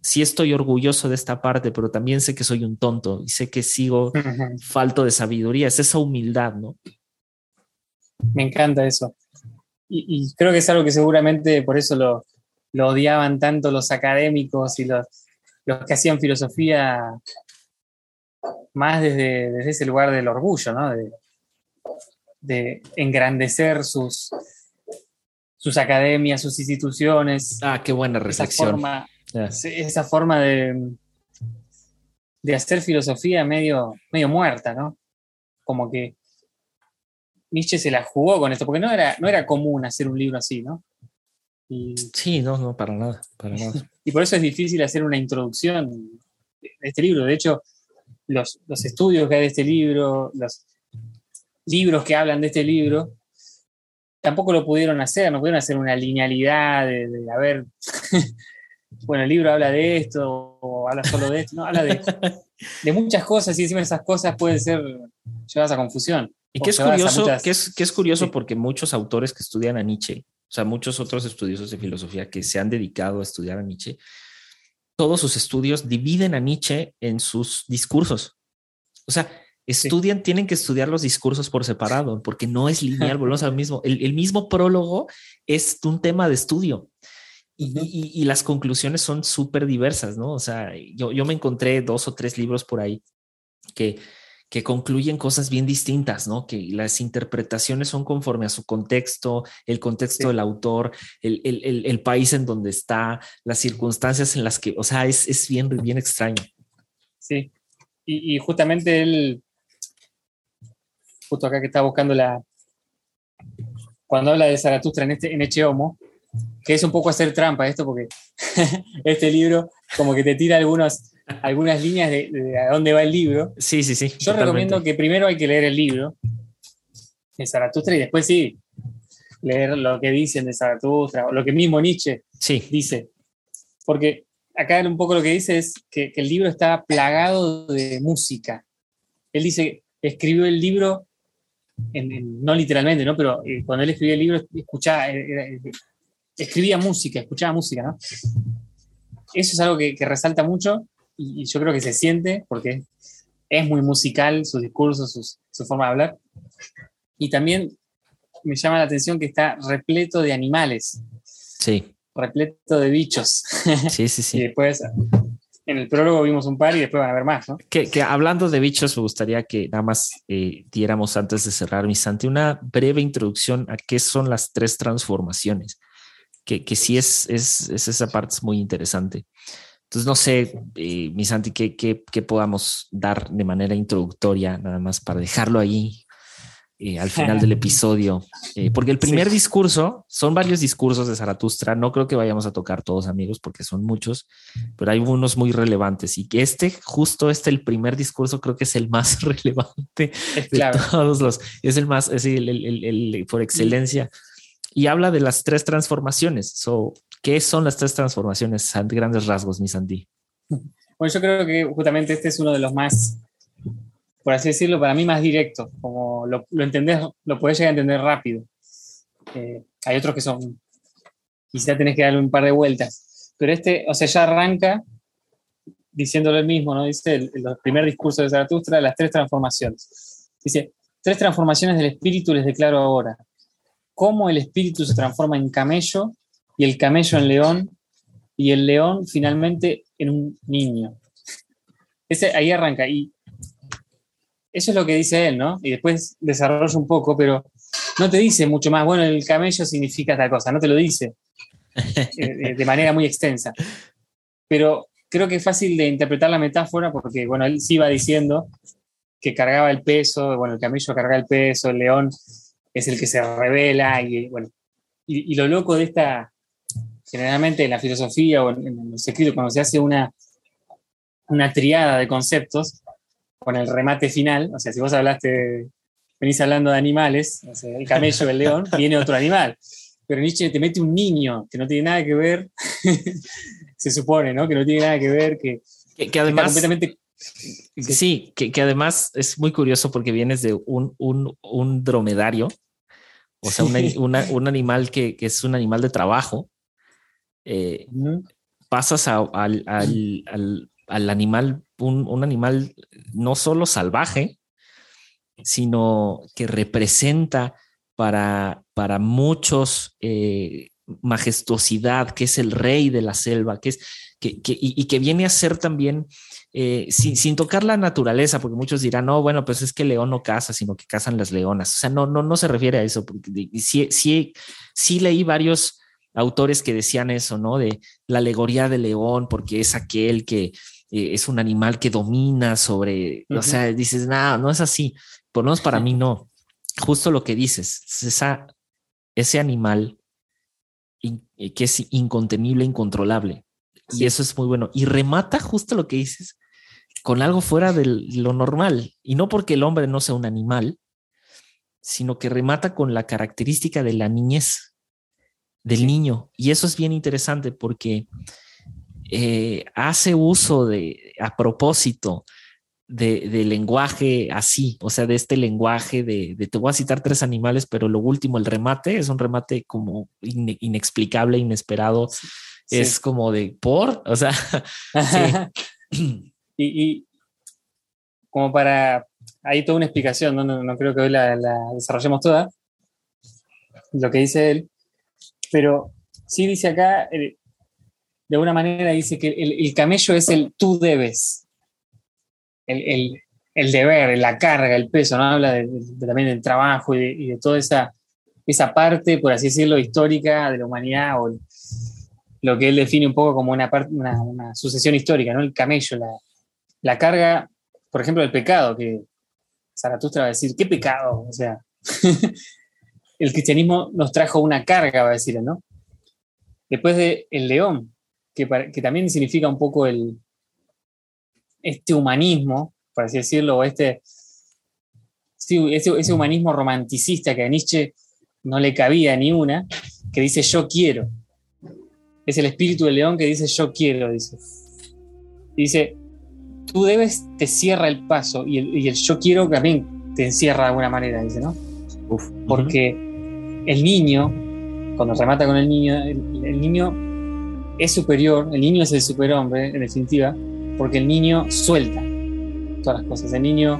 sí estoy orgulloso de esta parte, pero también sé que soy un tonto y sé que sigo falto de sabiduría. Es esa humildad, ¿no? Me encanta eso. Y, creo que es algo que seguramente por eso lo, lo odiaban tanto los académicos y los, los que hacían filosofía más desde, ese lugar del orgullo, ¿no? De, engrandecer sus, sus academias, sus instituciones. Ah, qué buena reflexión. Esa forma, de, de hacer filosofía medio, medio muerta, ¿no? Como que Nietzsche se la jugó con esto, porque no era, no era común hacer un libro así, ¿no? sí, no, no, para nada, para nada. y por eso es difícil hacer una introducción de este libro. De hecho, los, estudios que hay de este libro, los libros que hablan de este libro, tampoco lo pudieron hacer, no pudieron hacer una linealidad de, a ver, bueno, el libro habla de esto o habla solo de esto, no, habla de, de muchas cosas y encima esas cosas pueden ser llevadas a confusión. Y que es curioso, que, es, que es curioso porque muchos autores que estudian a Nietzsche, o sea, muchos otros estudiosos de filosofía que se han dedicado a estudiar a Nietzsche, todos sus estudios dividen a Nietzsche en sus discursos. O sea, estudian, tienen que estudiar los discursos por separado, porque no es lineal, volvemos al mismo. El, mismo prólogo es un tema de estudio. Y, y, las conclusiones son súper diversas, ¿no? O sea, yo, yo me encontré dos o tres libros por ahí que, que concluyen cosas bien distintas, ¿no? Que las interpretaciones son conforme a su contexto, el contexto del autor, el, el, el, país en donde está, las circunstancias en las que, o sea, es, es bien, bien extraño. Sí, y, y, justamente él, justo acá que está buscando la, cuando habla de Zaratustra en, este, en Eche Homo, que es un poco hacer trampa esto, porque este libro como que te tira algunos algunas líneas de, a dónde va el libro. Sí, sí, sí. Yo recomiendo que primero hay que leer el libro de Zaratustra y después sí, leer lo que dicen de Zaratustra, o lo que mismo Nietzsche sí. dice. Porque acá un poco lo que dice es que, el libro está plagado de música. Él dice, escribió el libro, no literalmente, ¿no? Pero eh, cuando él escribía el libro, escuchaba, eh, eh, escribía música, escuchaba música, ¿no? Eso es algo que, que resalta mucho y, yo creo que se siente porque es muy musical, sus discursos, su forma de hablar. Y también me llama la atención que está repleto de animales. Sí. Repleto de bichos. Sí, sí, sí. y después en el prólogo vimos un par y después van a ver más, ¿no? Que, hablando de bichos, me gustaría que nada más eh, diéramos antes de cerrar, mi Santi, una breve introducción a qué son las tres transformaciones, que, que sí es, es, esa parte es muy interesante. Entonces, no sé, eh, mi Santi, ¿qué, qué, qué podamos dar de manera introductoria, nada más para dejarlo ahí eh, al final del episodio, eh, porque el primer discurso, son varios discursos de Zaratustra, no creo que vayamos a tocar todos amigos porque son muchos, pero hay unos muy relevantes. Y que este, justo este, el primer discurso creo que es el más relevante de todos los, es el más, es el, el, el, por excelencia. Y habla de las tres transformaciones. So, ¿Qué son las tres transformaciones? Grandes rasgos, mi Sandy. Bueno, yo creo que justamente este es uno de los más por así decirlo, para mí más directo, como lo, lo entendés, lo puedes llegar a entender rápido. Eh, hay otros que son, quizá tenés que darle un par de vueltas, pero este, o sea, ya arranca diciéndolo el mismo, ¿no? Dice el, el primer discurso de Zaratustra, las tres transformaciones. Dice, tres transformaciones del espíritu les declaro ahora. Cómo el espíritu se transforma en camello y el camello en león y el león finalmente en un niño. Ese, ahí arranca. Y eso es lo que dice él, ¿no? Y después desarrolla un poco, pero no te dice mucho más. Bueno, el camello significa tal cosa, no te lo dice eh, de manera muy extensa. Pero creo que es fácil de interpretar la metáfora porque, bueno, él sí va diciendo que cargaba el peso, bueno, el camello carga el peso, el león es el que se revela y, bueno, y, lo loco de esta, generalmente en la filosofía o en, los escritos, cuando se hace una, una triada de conceptos, con el remate final. O sea, si vos hablaste, venís hablando de animales, el camello, el león, viene otro animal. Pero Nietzsche te mete un niño que no tiene nada que ver, se supone, ¿no? Que no tiene nada que ver, que, que, además... Completamente, sí, que, que, además es muy curioso porque vienes de un, un, un dromedario, o sea, un animal que, que, es un animal de trabajo. Eh, pasas a, al, al, al, al animal, un, animal no solo salvaje, sino que representa para, para muchos eh, majestuosidad, que es el rey de la selva, que es, que, y, que viene a ser también, eh, sin, tocar la naturaleza, porque muchos dirán, no, bueno, pues es que el león no caza, sino que cazan las leonas. O sea, no, no, no se refiere a eso, porque sí, sí, sí leí varios autores que decían eso, ¿no? De la alegoría del león, porque es aquel que eh, es un animal que domina sobre, o sea, dices, no, no es así, por lo menos para mí no. Justo lo que dices, esa, ese animal eh, que es incontenible, incontrolable. Y eso es muy bueno. Y remata justo lo que dices con algo fuera de lo normal. Y no porque el hombre no sea un animal, sino que remata con la característica de la niñez del niño. Y eso es bien interesante porque eh, hace uso de, a propósito, de, lenguaje así, o sea, de este lenguaje de, te voy a citar tres animales, pero lo último, el remate, es un remate como inexplicable, inesperado, es como de por, o sea, y, como para, hay toda una explicación, no, no, creo que hoy la, desarrollemos toda, lo que dice él, pero sí dice acá, eh, de alguna manera dice que el, camello es el tú debes, el, deber, la carga, el peso, ¿no? Habla también del trabajo y de, toda esa, esa parte, por así decirlo, histórica de la humanidad o lo que él define un poco como una, una, sucesión histórica, ¿no? El camello, la, la carga, por ejemplo, del pecado, que Zaratustra va a decir, ¿qué pecado? O sea, el cristianismo nos trajo una carga, va a decir, ¿no? Después de el león, que, también significa un poco el, este humanismo, por así decirlo, o este, ese, humanismo romanticista que a Nietzsche no le cabía ni una, que dice yo quiero. Es el espíritu del león que dice yo quiero, dice. Dice, tú debes, te cierra el paso y el, yo quiero también te encierra de alguna manera, dice, ¿no? Porque el niño, cuando remata con el niño, el niño es superior, el niño es el superhombre, en definitiva, porque el niño suelta. todas las cosas. El niño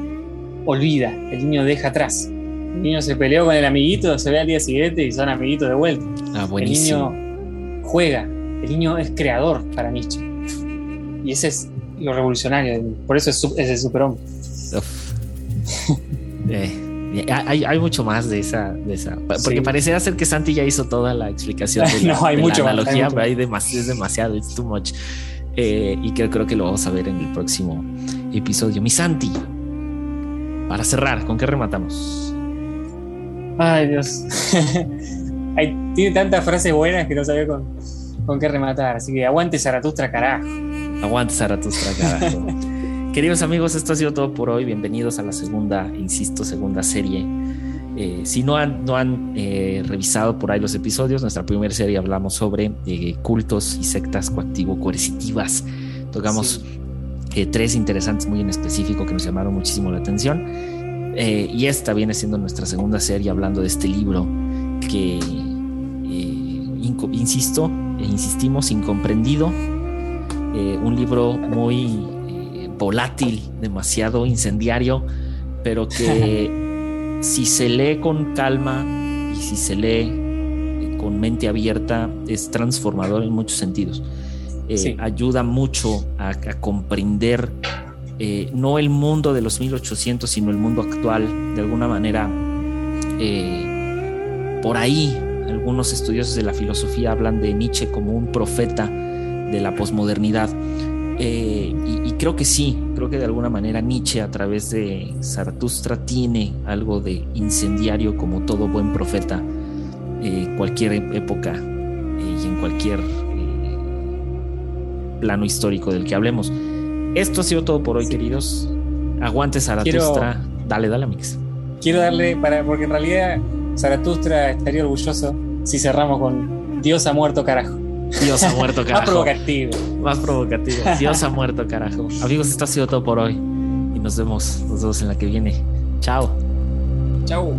olvida, el niño deja atrás. El niño se peleó con el amiguito, se ve al día siguiente y son amiguitos de vuelta. Ah, El niño juega, el niño es creador para Nietzsche. Y ese es lo revolucionario, por eso es, el superhombre. Eh, hay, hay mucho más de esa, de esa. Porque Sí. pareciera ser que Santi ya hizo toda la explicación de la, No, hay de la mucho más, hay analogía, mucho pero hay demasiado, es demasiado, it's too much. Eh, y creo, creo que lo vamos a ver en el próximo episodio. Mi Santi, para cerrar, ¿con qué rematamos? Ay, Dios. Hay- tiene tantas frases buenas que no sabía con, con qué rematar. Así que aguante Zaratustra, carajo. Aguante Zaratustra, carajo. Queridos amigos, esto ha sido todo por hoy. Bienvenidos a la segunda, insisto, segunda serie. Eh, si no han, no han eh, revisado por ahí los episodios, nuestra primera serie hablamos sobre eh, cultos y sectas coactivo-coercitivas. Tocamos Sí. eh, tres interesantes muy en específico que nos llamaron muchísimo la atención. Eh, y esta viene siendo nuestra segunda serie hablando de este libro que, eh, insisto, e insistimos, incomprendido. Un libro muy volátil, demasiado incendiario, pero que si se lee con calma y si se lee eh, con mente abierta es transformador en muchos sentidos. Eh, Sí. Ayuda mucho a, a comprender eh, no el mundo de los 1800, sino el mundo actual. De alguna manera, eh, por ahí algunos estudiosos de la filosofía hablan de Nietzsche como un profeta de la posmodernidad. Eh, y, y creo que sí, creo que de alguna manera Nietzsche a través de Zaratustra tiene algo de incendiario como todo buen profeta, eh, cualquier época eh, y en cualquier plano histórico del que hablemos. Esto ha sido todo por hoy, queridos. Aguante Zaratustra. Dale, dale, Mix. Quiero darle, para, porque en realidad Zaratustra estaría orgulloso si cerramos con Dios ha muerto, carajo. Dios ha muerto, Más carajo. provocativo. Más provocativo. Dios ha muerto, carajo. Amigos, esto ha sido todo por hoy. Y nos vemos, nos vemos en la que viene. Chao. Chau.